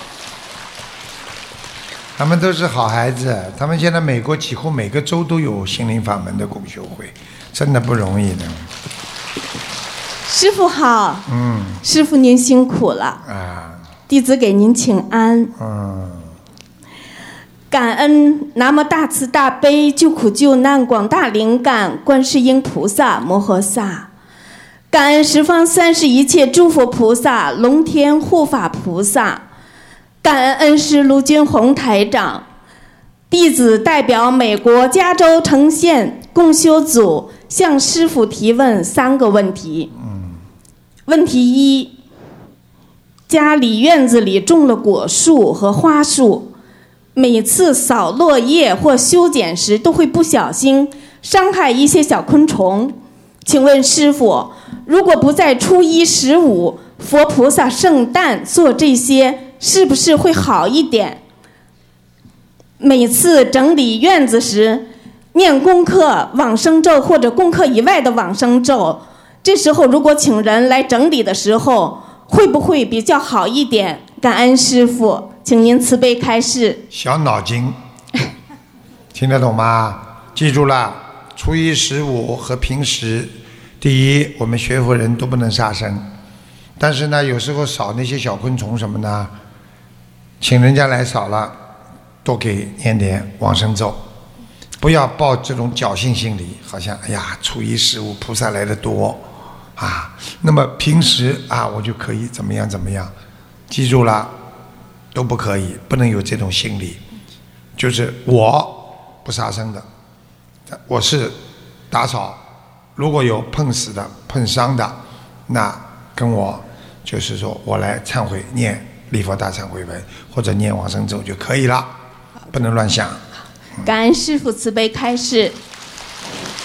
他们都是好孩子，他们现在美国几乎每个州都有心灵法门的共修会，真的不容易的。师傅好，嗯。师傅您辛苦了，啊。弟子给您请安。嗯，感恩南无大慈大悲救苦救难广大灵感观世音菩萨摩诃萨，感恩十方三世一切诸佛菩萨、龙天护法菩萨，感恩恩师卢军宏台长。弟子代表美国加州城县共修组向师傅提问三个问题。问题一：家里院子里种了果树和花树，每次扫落叶或修剪时都会不小心伤害一些小昆虫。请问师傅，如果不在初一十五佛菩萨圣诞做这些，是不是会好一点？每次整理院子时，念功课往生咒或者功课以外的往生咒，这时候如果请人来整理的时候，会不会比较好一点？感恩师傅，请您慈悲开示。小脑筋，听得懂吗？记住了，初一十五和平时，第一，我们学佛人都不能杀生，但是呢，有时候扫那些小昆虫什么呢，请人家来扫了，多给念点往生咒，不要抱这种侥幸心理，好像哎呀，初一十五菩萨来的多啊，那么平时啊，我就可以怎么样怎么样，记住了，都不可以，不能有这种心理。就是我不杀生的，我是打扫，如果有碰死的、碰伤的，那跟我就是说我来忏悔，念礼佛大忏悔文或者念往生咒就可以了，不能乱想。感恩师傅慈悲开示。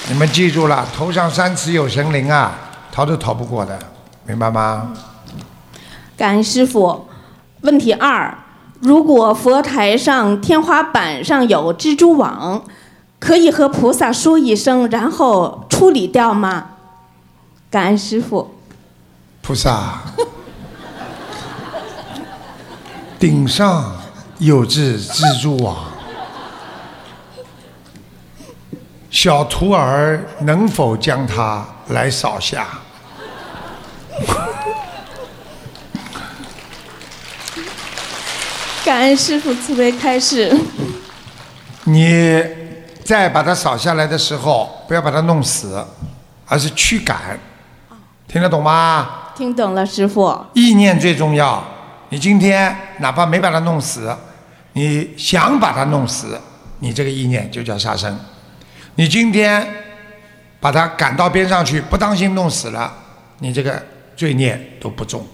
你们记住了，头上三尺有神灵啊，逃都逃不过的，明白吗？感恩师傅。问题二：如果佛台上天花板上有蜘蛛网，可以和菩萨说一声，然后处理掉吗？感恩师傅。菩萨，顶上有只蜘蛛网，小徒儿能否将它来扫下？感恩师傅慈悲开示。你在把它扫下来的时候，不要把它弄死，而是驱赶，听得懂吗？听懂了，师傅。意念最重要。你今天哪怕没把它弄死，你想把它弄死，你这个意念就叫杀生。你今天把它赶到边上去，不当心弄死了，你这个罪孽都不重。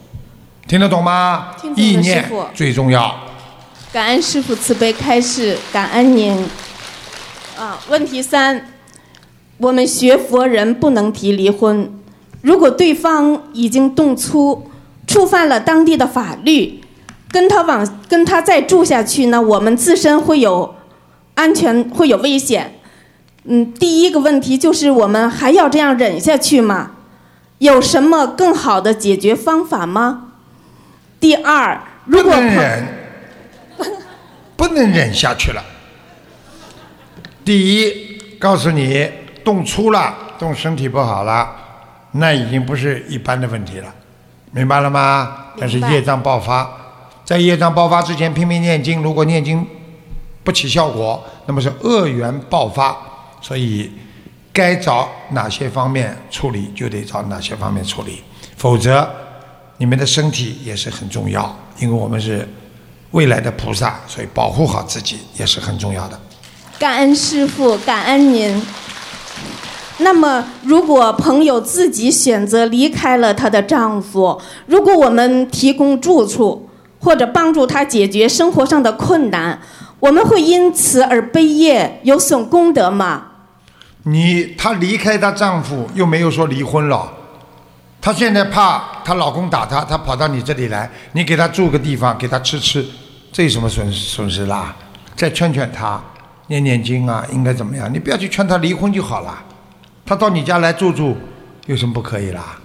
听得懂吗？懂意念最重要。感恩师父慈悲开示，感恩您。啊，问题三，我们学佛人不能提离婚，如果对方已经动粗，触犯了当地的法律，跟他往跟他再住下去呢，我们自身会有安全会有危险。嗯，第一个问题就是我们还要这样忍下去吗？有什么更好的解决方法吗？第二，如果不能忍，不能忍下去了。第一，告诉你动粗了，动身体不好了，那已经不是一般的问题了，明白了吗？那是业障爆发，在业障爆发之前拼命念经，如果念经不起效果，那么是恶缘爆发，所以该找哪些方面处理就得找哪些方面处理，否则你们的身体也是很重要，因为我们是未来的菩萨，所以保护好自己也是很重要的。感恩师傅，感恩您。那么，如果朋友自己选择离开了她的丈夫，如果我们提供住处或者帮助她解决生活上的困难，我们会因此而背业，有损功德吗？你她离开她丈夫，又没有说离婚了，她现在怕她老公打她，她跑到你这里来，你给她住个地方，给她吃吃，这有什么损损失啦？再劝劝她，念念经啊，应该怎么样？你不要去劝她离婚就好了。她到你家来住住，有什么不可以啦？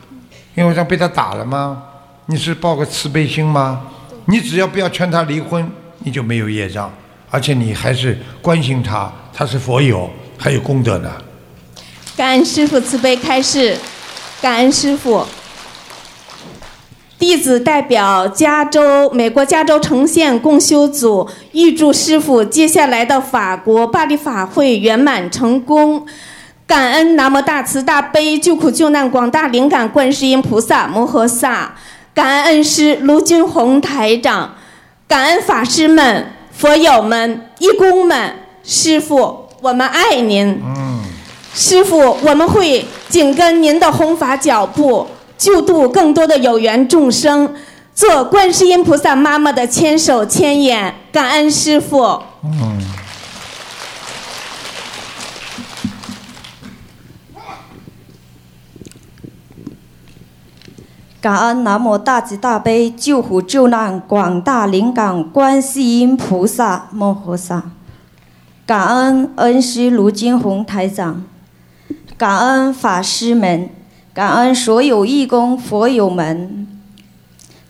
因为这样被她打了吗？你是抱个慈悲心吗？你只要不要劝他离婚，你就没有业障，而且你还是关心他，他是佛友，还有功德呢。感恩师傅慈悲开示，感恩师傅。弟子代表加州美国加州呈县共修组，预祝师傅接下来的法国巴黎法会圆满成功。感恩南无大慈大悲救苦救难广大灵感观世音菩萨摩诃萨，感恩恩师卢军红台长，感恩法师们、佛友们、义工们，师傅，我们爱您。师傅，我们会紧跟您的弘法脚步，救度更多的有缘众生，做观世音菩萨妈妈的千手千眼。感恩师傅。嗯。感恩南无大慈大悲救苦救难广大灵感观世音菩萨摩诃萨，感恩恩师卢金红台长，感恩法师们，感恩所有义工佛友们。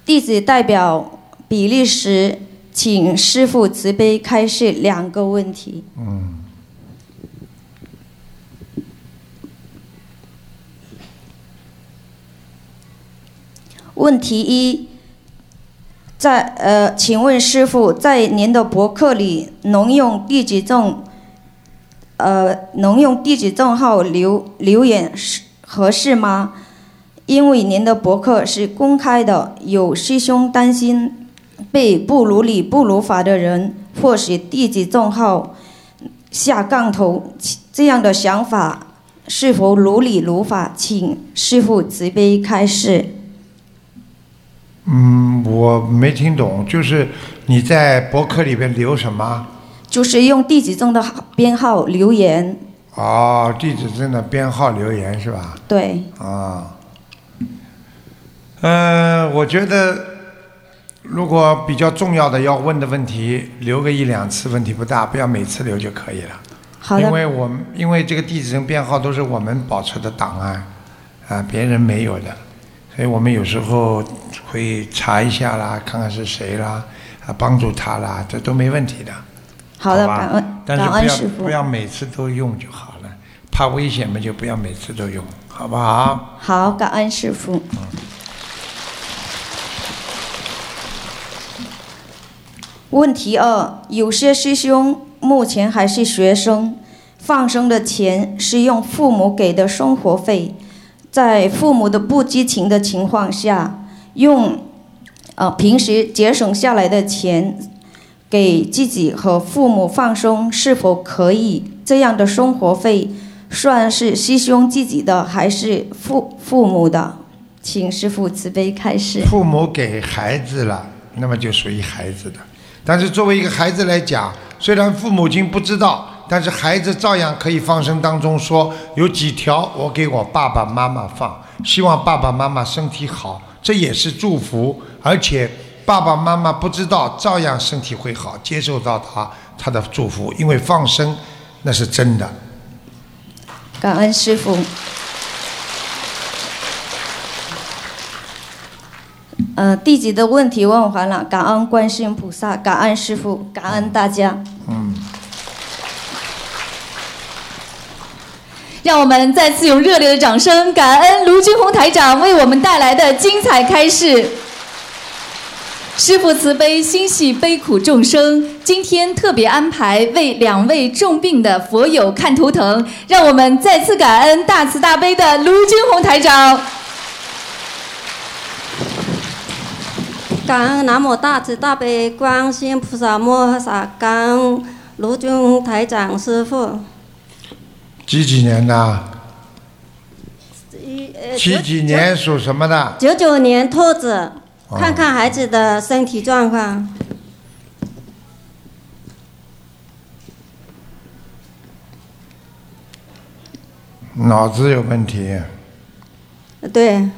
弟子代表比利时，请师父慈悲开示两个问题。嗯。问题一，在呃，请问师傅，在您的博客里能用地址证，呃，能用地址证号留留言是合适吗？因为您的博客是公开的，有师兄担心被不如理不如法的人迫使地址证号下杠头，这样的想法是否如理如法？请师傅慈悲开示。嗯，我没听懂，就是你在博客里边留什么？就是用地址证的编号留言。哦，地址证的编号留言是吧？对。啊。嗯，我觉得如果比较重要的要问的问题，留个一两次问题不大，不要每次留就可以了。好的。因为我们因为这个地址证编号都是我们保存的档案，啊，别人没有的。所以我们有时候会查一下啦，看看是谁啦，啊，帮助他啦，这都没问题的。好的，吧感恩但是感恩师傅不要不。要每次都用就好了，怕危险嘛就不要每次都用，好不好？好，感恩师傅。问题二：有些师兄目前还是学生，放生的钱是用父母给的生活费，在父母的不知情的情况下，用呃平时节省下来的钱给自己和父母放松，是否可以？这样的生活费算是师兄自己的还是父父母的？请师傅慈悲开示。父母给孩子了，那么就属于孩子的。但是作为一个孩子来讲，虽然父母亲不知道，但是孩子照样可以放生当中说有几条我给我爸爸妈妈放，希望爸爸妈妈身体好，这也是祝福。而且爸爸妈妈不知道，照样身体会好，接受到他他的祝福，因为放生那是真的。感恩师傅。呃，弟子的问题问完了，感恩观世音菩萨，感恩师傅，感恩大家。嗯。让我们再次用热烈的掌声，感恩卢军红台长为我们带来的精彩开示。师父慈悲，心系悲苦众生，今天特别安排为两位重病的佛友看图腾，让我们再次感恩大慈大悲的卢军红台长。感恩南无大慈大悲观世音菩萨摩诃萨，感恩卢军台长师傅。几几年的？一呃几几年属什么的？九九年兔子，哦看看孩子的身体状况。脑子有问题，对，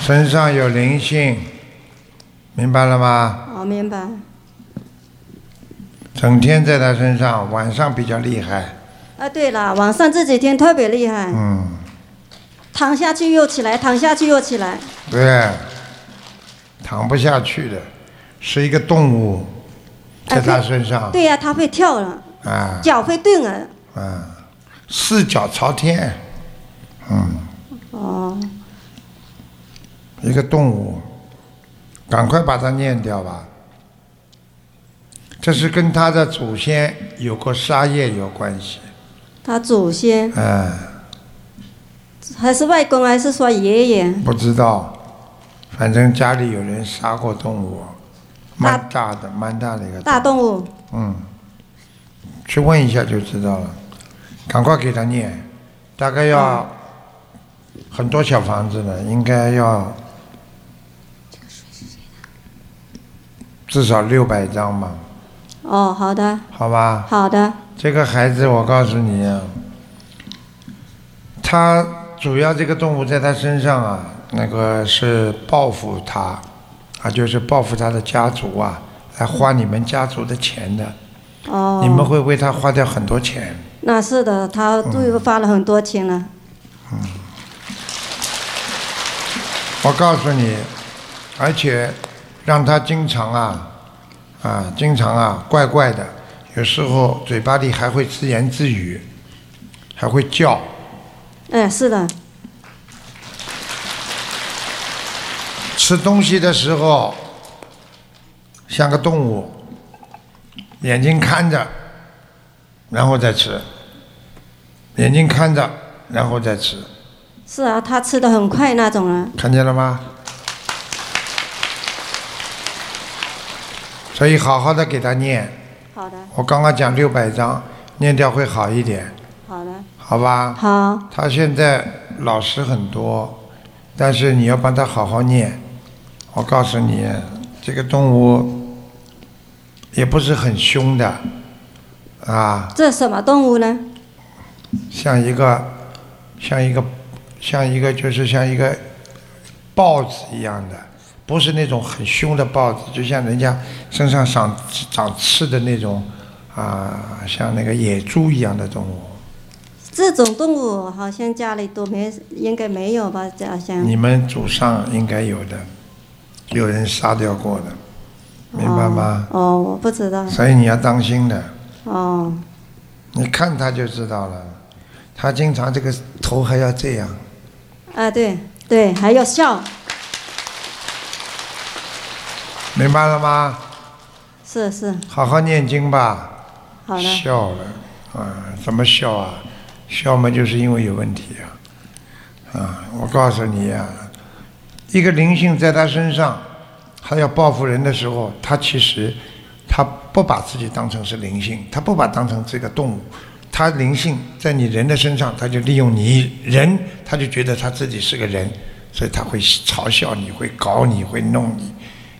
身上有灵性，明白了吗？我明白。整天在他身上，晚上比较厉害。啊，对了，晚上这几天特别厉害，嗯，躺下去又起来，躺下去又起来。对，躺不下去的，是一个动物，在他身上。对呀、他会跳了，啊脚会动了。啊，四脚朝天，嗯，哦，一个动物，赶快把它念掉吧。这是跟他的祖先有过杀业有关系，他祖先？嗯，还是外公，还是说爷爷？不知道，反正家里有人杀过动物，蛮大的，蛮大的一个，大动物。嗯，去问一下就知道了，赶快给他念，大概要很多小房子呢，应该要至少六百张吧，哦，好的，好吧？好的。这个孩子，我告诉你啊，他主要这个动物在他身上啊，那个是报复他，啊，就是报复他的家族啊，来花你们家族的钱的，哦。你们会为他花掉很多钱。那是的，他对我花了很多钱了。嗯我告诉你，而且让他经常啊，啊，经常啊，怪怪的，有时候嘴巴里还会自言自语，还会叫。哎，是的，吃东西的时候像个动物，眼睛看着，然后再吃，眼睛看着，然后再吃，是啊，他吃的很快那种啊。看见了吗？所以好好的给他念，好的，我刚刚讲六百章，念掉会好一点，好的，好吧？好。他现在老实很多，但是你要帮他好好念。我告诉你，这个动物也不是很凶的，啊，这什么动物呢？像一个，像一个，像一个就是像一个豹子一样的，不是那种很凶的豹子，就像人家身上长长刺的那种，啊，像那个野猪一样的动物。这种动物好像家里都没，应该没有吧？家像。你们祖上应该有的，有人杀掉过的，明白吗？哦？哦，我不知道。所以你要当心的，哦，你看他就知道了。他经常这个头还要这样，啊，对对，还要笑，明白了吗？是是，好好念经吧。好的。笑了，啊，怎么笑啊？笑嘛，就是因为有问题啊。啊，我告诉你呀、一个灵性在他身上，他要报复人的时候，他其实他不把自己当成是灵性，他不把当成这个动物，他灵性在你人的身上，他就利用你人，他就觉得他自己是个人，所以他会嘲笑你，会搞你，会弄你。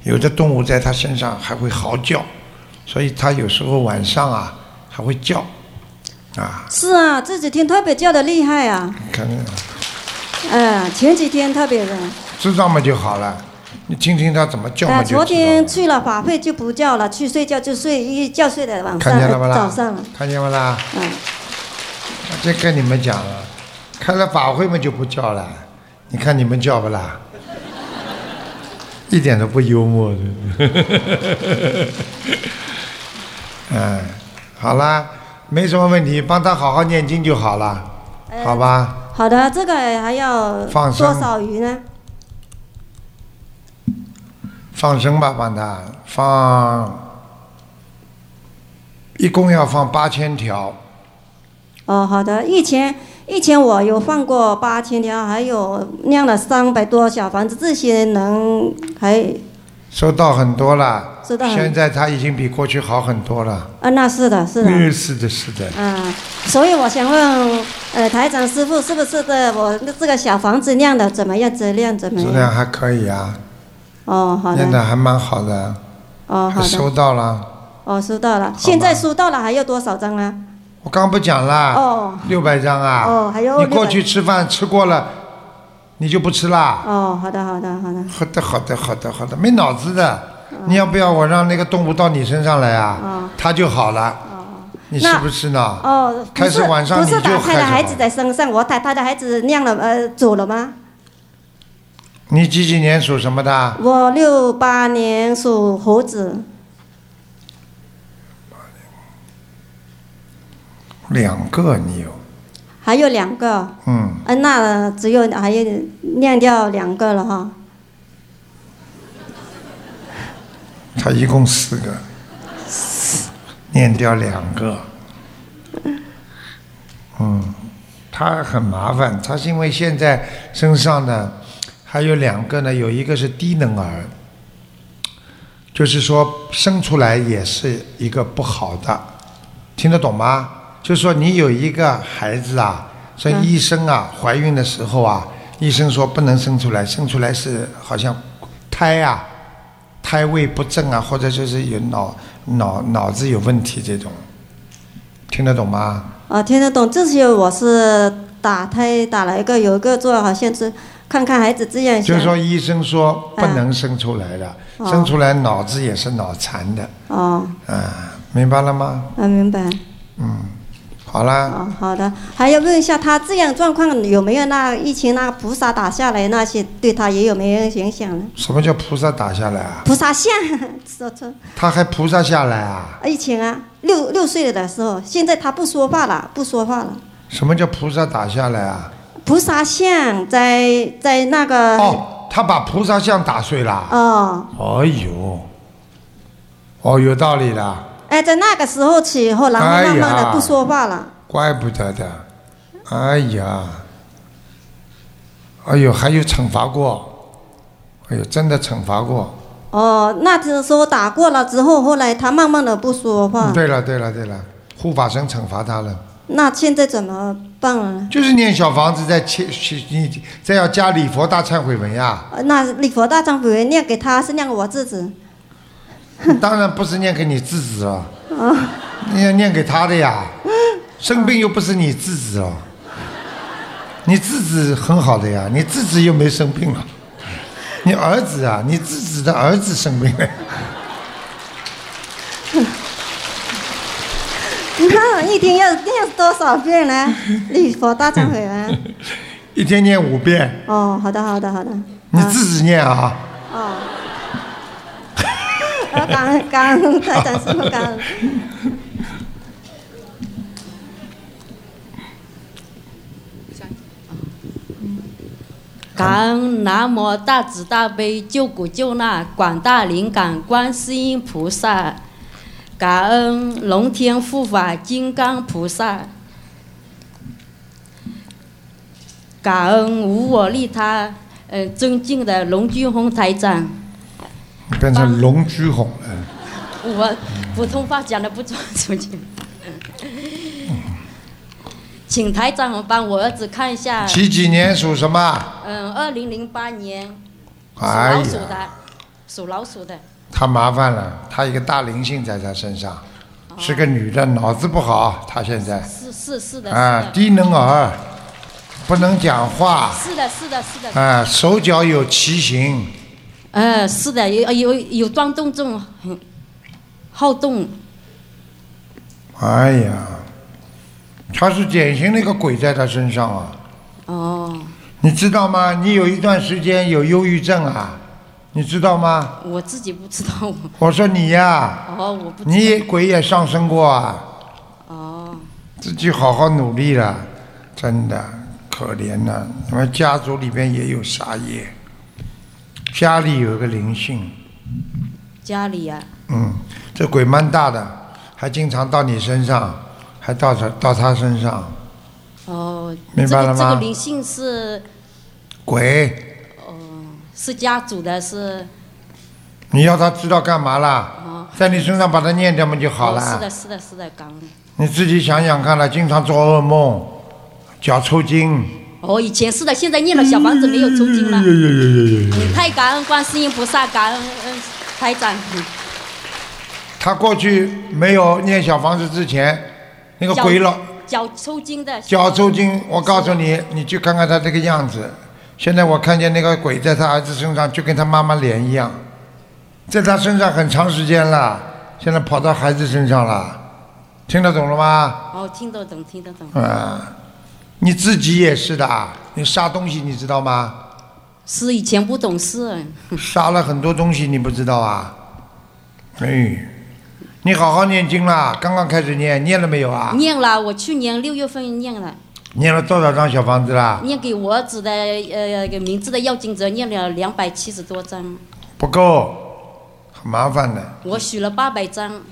有的动物在它身上还会嚎叫，所以它有时候晚上啊还会叫，啊，是啊，这几天特别叫的厉害啊，看看嗯，前几天特别的。知道嘛就好了。你听听他怎么叫嘛啊，昨。天去了法会就不叫了，去睡觉就睡，一觉睡到晚上，看见了不啦？早上了。看见了啦？嗯。这跟你们讲了，开了法会嘛就不叫了，你看你们叫不啦？一点都不幽默的。嗯，好啦，没什么问题，帮他好好念经就好了，好吧？好的，这个还要放生多少鱼呢？放生吧，帮他放，一共要放八千条。哦，好的。以前以前我有放过八千条，还有酿了三百多小房子，这些能还收到很多了，收到很现在他已经比过去好很多了。啊？那是的，是的。嗯，是的，是的。啊，所以我想问，呃，台长师傅是不是的？我这个小房子酿的怎么样？质量怎么样？质量还可以啊，哦，好的。酿的还蛮好的，哦，好的收。到了。哦，收到了。现在收到了，还要多少张啊？我刚不讲了，哦六百张啊。哦还有你过去吃饭吃过了，你就不吃啦？哦，好的，好的，好的。好的，好的，好的，好的，没脑子的。你要不要我让那个动物到你身上来啊？哦它就好了。你是不是呢？哦，开始晚上你就是打胎的孩子在身上，我打他的孩子酿了呃走了吗？你几几年属什么的？我六八年属猴子，两个你有，还有两个，嗯，呃，那只有还有念掉两个了哈。他一共四个，念掉两个。嗯，他很麻烦，他是因为现在身上呢还有两个呢，有一个是低能儿，就是说生出来也是一个不好的，听得懂吗？就是说你有一个孩子啊，所以嗯医生啊怀孕的时候啊，医生说不能生出来，生出来是好像胎啊。胎位不正啊，或者就是有脑脑脑子有问题这种，听得懂吗？啊，听得懂。这些我是打胎打了一个，有一个做好像是看看孩子这样。就是说医生说不能生出来的，哦生出来脑子也是脑残的，哦，啊，明白了吗？啊，明白。嗯，好啦，哦，好的。还要问一下，他这样状况有没有那疫情那菩萨打下来那些，对他也有没有影响呢？什么叫菩萨打下来啊？菩萨像，说错。他还菩萨下来啊？疫情啊，六六岁的时候，现在他不说话了，不说话了。什么叫菩萨打下来啊？菩萨像在在那个哦，他把菩萨像打碎了。哦，哎呦，哦，有道理的，哎，在那个时候起后，然后慢慢的不说话了。怪不得的，哎呀，哎呦，还有惩罚过，哎呦，真的惩罚过。哦，那只是说打过了之后，后来他慢慢的不说话。对了，对了，对了，护法神惩罚他了，那现在怎么办了？就是念小房子再切去你再要加礼佛大忏悔文呀。呃那礼佛大忏悔文念给他是念给我自己。当然不是念给你自己了，啊，你要念给他的呀。生病又不是你自己哦，你自己很好的呀，你自己又没生病了。你儿子啊，你自己的儿子生病了。那一天要念多少遍呢？礼佛大忏悔文。一天念五遍，哦，好的，好的，好的。你自己念啊。哦。感恩感恩台长师傅感恩。感恩南无大慈大悲救苦救难广大灵感观世音菩萨，感恩龙天护法金刚菩萨，感恩无我利他，呃，尊敬的龙俊宏台长。变成龙居红了。我普通话讲的不准出去。请台长帮我儿子看一下。几几年属什么？嗯，二零零八年，属哎老鼠，的，属老鼠的。他麻烦了，他一个大灵性在他身上，是个女的，脑子不好，他现在是是是的，啊。低能儿，不能讲话，是的，是的，是的。啊手脚有畸形，呃，是的，有有有装动症，很好动。哎呀，他是典型的一个鬼在他身上啊，哦，你知道吗？你有一段时间有忧郁症啊，你知道吗？我自己不知道。我说你呀、哦，我不知道。你也鬼也上升过啊，哦，自己好好努力了，真的可怜呐、你们家族里边也有杀业，家里有个灵性，家里呀、嗯，这鬼蛮大的，还经常到你身上，还到他到他身上，哦，明白了吗这个这个灵性是鬼，哦是家主的，是你要他知道干嘛啦？哦，在你身上把它念掉嘛就好了。哦是的，是的，是的，刚。你自己想想看了，经常做噩梦，脚抽筋。哦，以前是的，现在念了小房子没有抽筋了。嗯太感恩观世音菩萨，感恩嗯台长。嗯他过去没有念小房子之前，那个鬼老脚抽筋的。脚抽筋，我告诉你，你去看看他这个样子。现在我看见那个鬼在他儿子身上，就跟他妈妈脸一样，在他身上很长时间了，现在跑到孩子身上了，听得懂了吗？哦，听得懂，听得懂。啊，你自己也是的，你杀东西你知道吗？是以前不懂事。杀了很多东西，你不知道啊？哎，你好好念经啦，刚刚开始念，念了没有啊？念了，我去年六月份念了，念了多少张小房子啦？念给我儿子的呃名字的要经者念了两百七十多张，不够，很麻烦的，我许了八百张，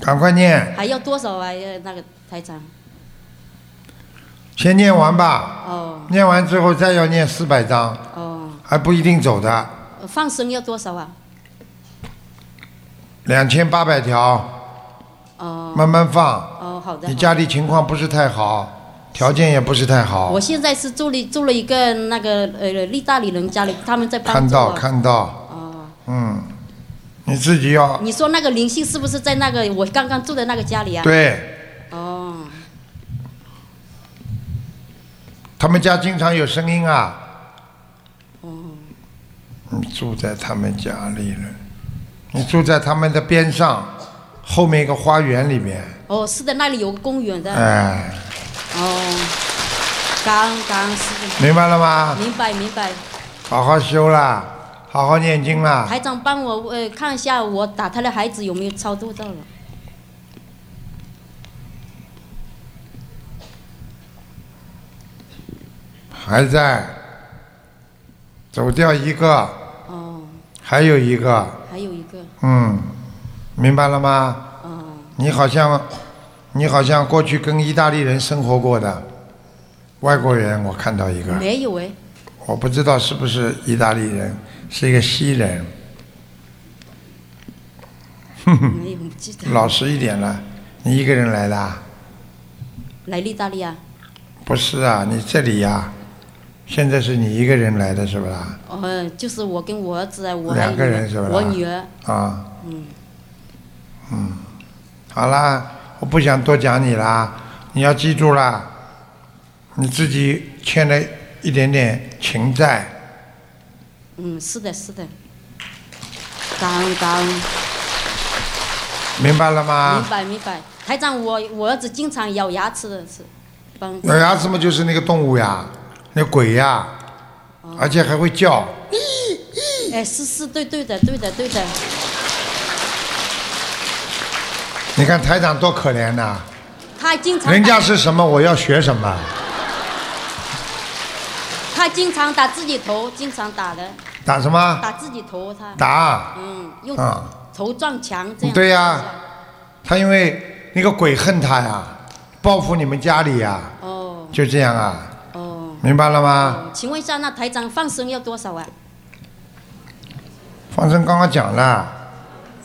赶快念，还要多少啊？呃那个台长。先念完吧。哦念完之后再要念四百张，哦，还不一定走的，呃放生要多少啊？两千八百条，哦。慢慢放。哦，好的。你家里情况不是太好，条件也不是太好我，现在是住了住了一个那个呃意大利人家里，他们在帮看到。看到。哦。嗯，你自己要你说那个灵性是不是在那个我刚刚住的那个家里啊？。对。哦。他们家经常有声音啊。哦。你住在他们家里了，你住在他们的边上，后面一个花园里面。哦，是的，那里有个公园的。哎，哦。感恩感恩师傅。明白了吗明白明白。好好修啦，好好念经啦。台长帮我呃看一下我打胎的孩子有没有超度到了。还在，走掉一个，哦。还有一个，还有一个。嗯，明白了吗？哦。你好像，你好像过去跟意大利人生活过的外国人，我看到一个，没有哎。我不知道是不是意大利人，是一个西人。哼哼，没有不记得。老实一点了，你一个人来的啊？来意大利啊？不是啊，你这里呀、现在是你一个人来的是不啦？哦，就是我跟我儿子啊，我两个人是吧我女儿。啊，嗯。嗯，好啦，我不想多讲你啦，你要记住啦，你自己欠了一点点情债，嗯，是的，是的。感恩感恩。明白了吗明？白明白。台长，我我儿子经常咬牙齿的是，帮。咬牙齿嘛，就是那个动物呀，那鬼呀，而且还会叫。哎，是是，对对的，对的对的。你看台长多可怜呐、他经常人家是什么，我要学什么。他经常打自己头，经常打的。打什么打自己头，他。打嗯，用啊头撞墙这样。对呀、他因为那个鬼恨他呀，报复你们家里呀，哦就这样啊，哦。明白了吗？请问一下，那台长放生要多少啊？放生刚刚讲了，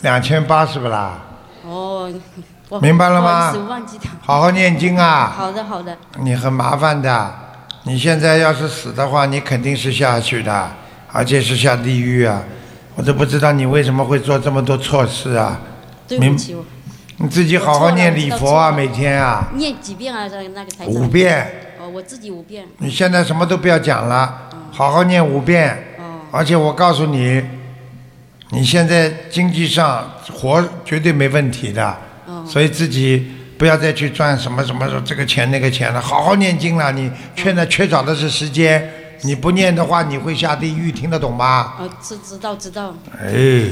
两千八是不啦？哦，我明白了吗不好。好好念经啊！好的，好的。你很麻烦的，你现在要是死的话，你肯定是下去的，而且是下地狱啊！我都不知道你为什么会做这么多错事啊！对不起，我你自己好好念礼佛啊，每天啊，念几遍啊？这那个台长。五遍。哦，我自己五遍。你现在什么都不要讲了，好好念五遍。而且我告诉你，你现在经济上活绝对没问题的，所以自己不要再去赚什么什么这个钱那个钱了，好好念经了。你现在缺少的是时间，你不念的话，你会下地狱，听得懂吗？哦，知知道知道。哎，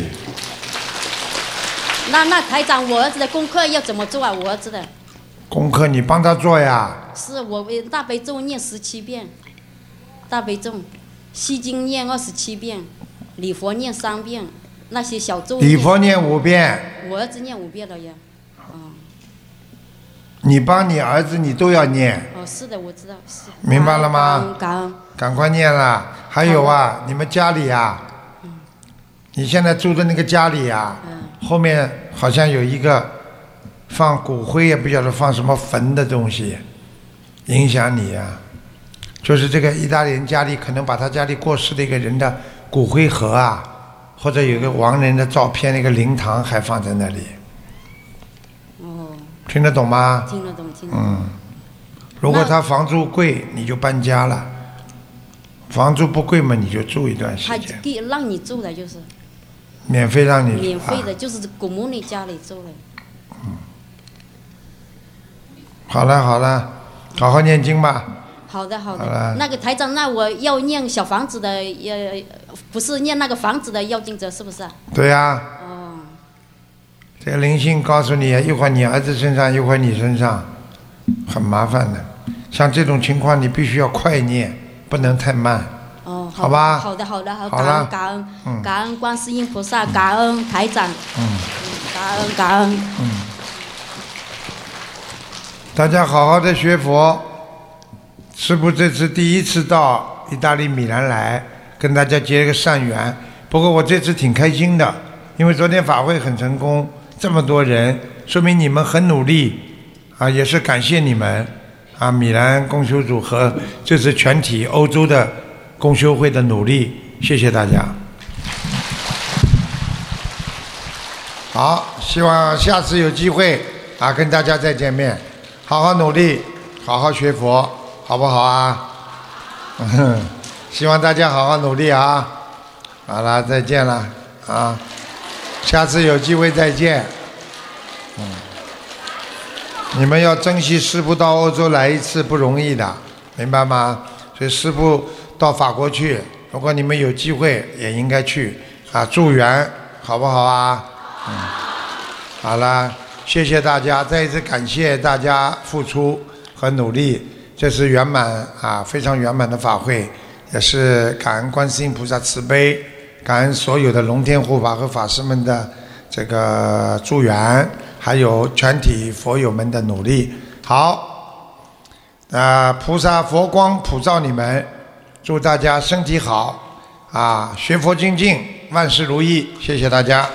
那那台长，我儿子的功课要怎么做啊？我儿子的功课你帮他做呀。是我大悲咒念十七遍，大悲咒，西经念二十七遍，礼佛念三遍，那些小咒。礼佛念五遍，我儿子念五遍了呀。嗯你帮你儿子你都要念，哦，是的，我知道。是。明白了吗感。赶快念了。还有啊，你们家里啊，你现在住的那个家里啊，后面好像有一个放骨灰，也不晓得放什么坟的东西，影响你啊。就是这个意大利人家里可能把他家里过世的一个人的骨灰盒啊，或者有个亡人的照片，那个灵堂还放在那里。哦。听得懂吗？听得懂，听得懂。嗯，如果他房租贵，你就搬家了；房租不贵嘛，你就住一段时他间，给让你住的就是免费让你免费的，啊就是古墓里家里住的。好了好了，好好念经吧。好的，好好了的。那个台长，那我要念小房子的，呃，不是念那个房子的要经者，是不是啊？对呀、哦，这个灵性告诉你，一会儿你儿子身上，一会儿你身上，很麻烦的。像这种情况，你必须要快念，不能太慢。哦，好吧好的，好的，好，感恩，感恩，嗯感恩观世音菩萨，感恩台长，嗯感恩，感恩。嗯。大家好好的学佛。师傅这次第一次到意大利米兰来，跟大家结个善缘。不过我这次挺开心的，因为昨天法会很成功，这么多人，说明你们很努力啊，也是感谢你们啊，米兰公修组和这次全体欧洲的公修会的努力，谢谢大家。好，希望下次有机会啊，跟大家再见面，好好努力，好好学佛，好不好啊？嗯，希望大家好好努力啊！好了，再见了啊，下次有机会再见。嗯，你们要珍惜师傅到欧洲来一次不容易的，明白吗？所以师傅到法国去，如果你们有机会也应该去啊，助缘，好不好啊？嗯，好了，谢谢大家，再一次感谢大家付出和努力，这是圆满啊，非常圆满的法会，也是感恩观世音菩萨慈悲，感恩所有的龙天护法和法师们的这个助缘，还有全体佛友们的努力。好，啊、菩萨佛光普照你们，祝大家身体好啊，学佛精进，万事如意，谢谢大家。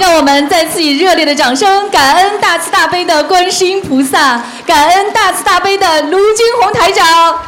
让我们再次以热烈的掌声，感恩大慈大悲的观世音菩萨，感恩大慈大悲的卢军宏台长。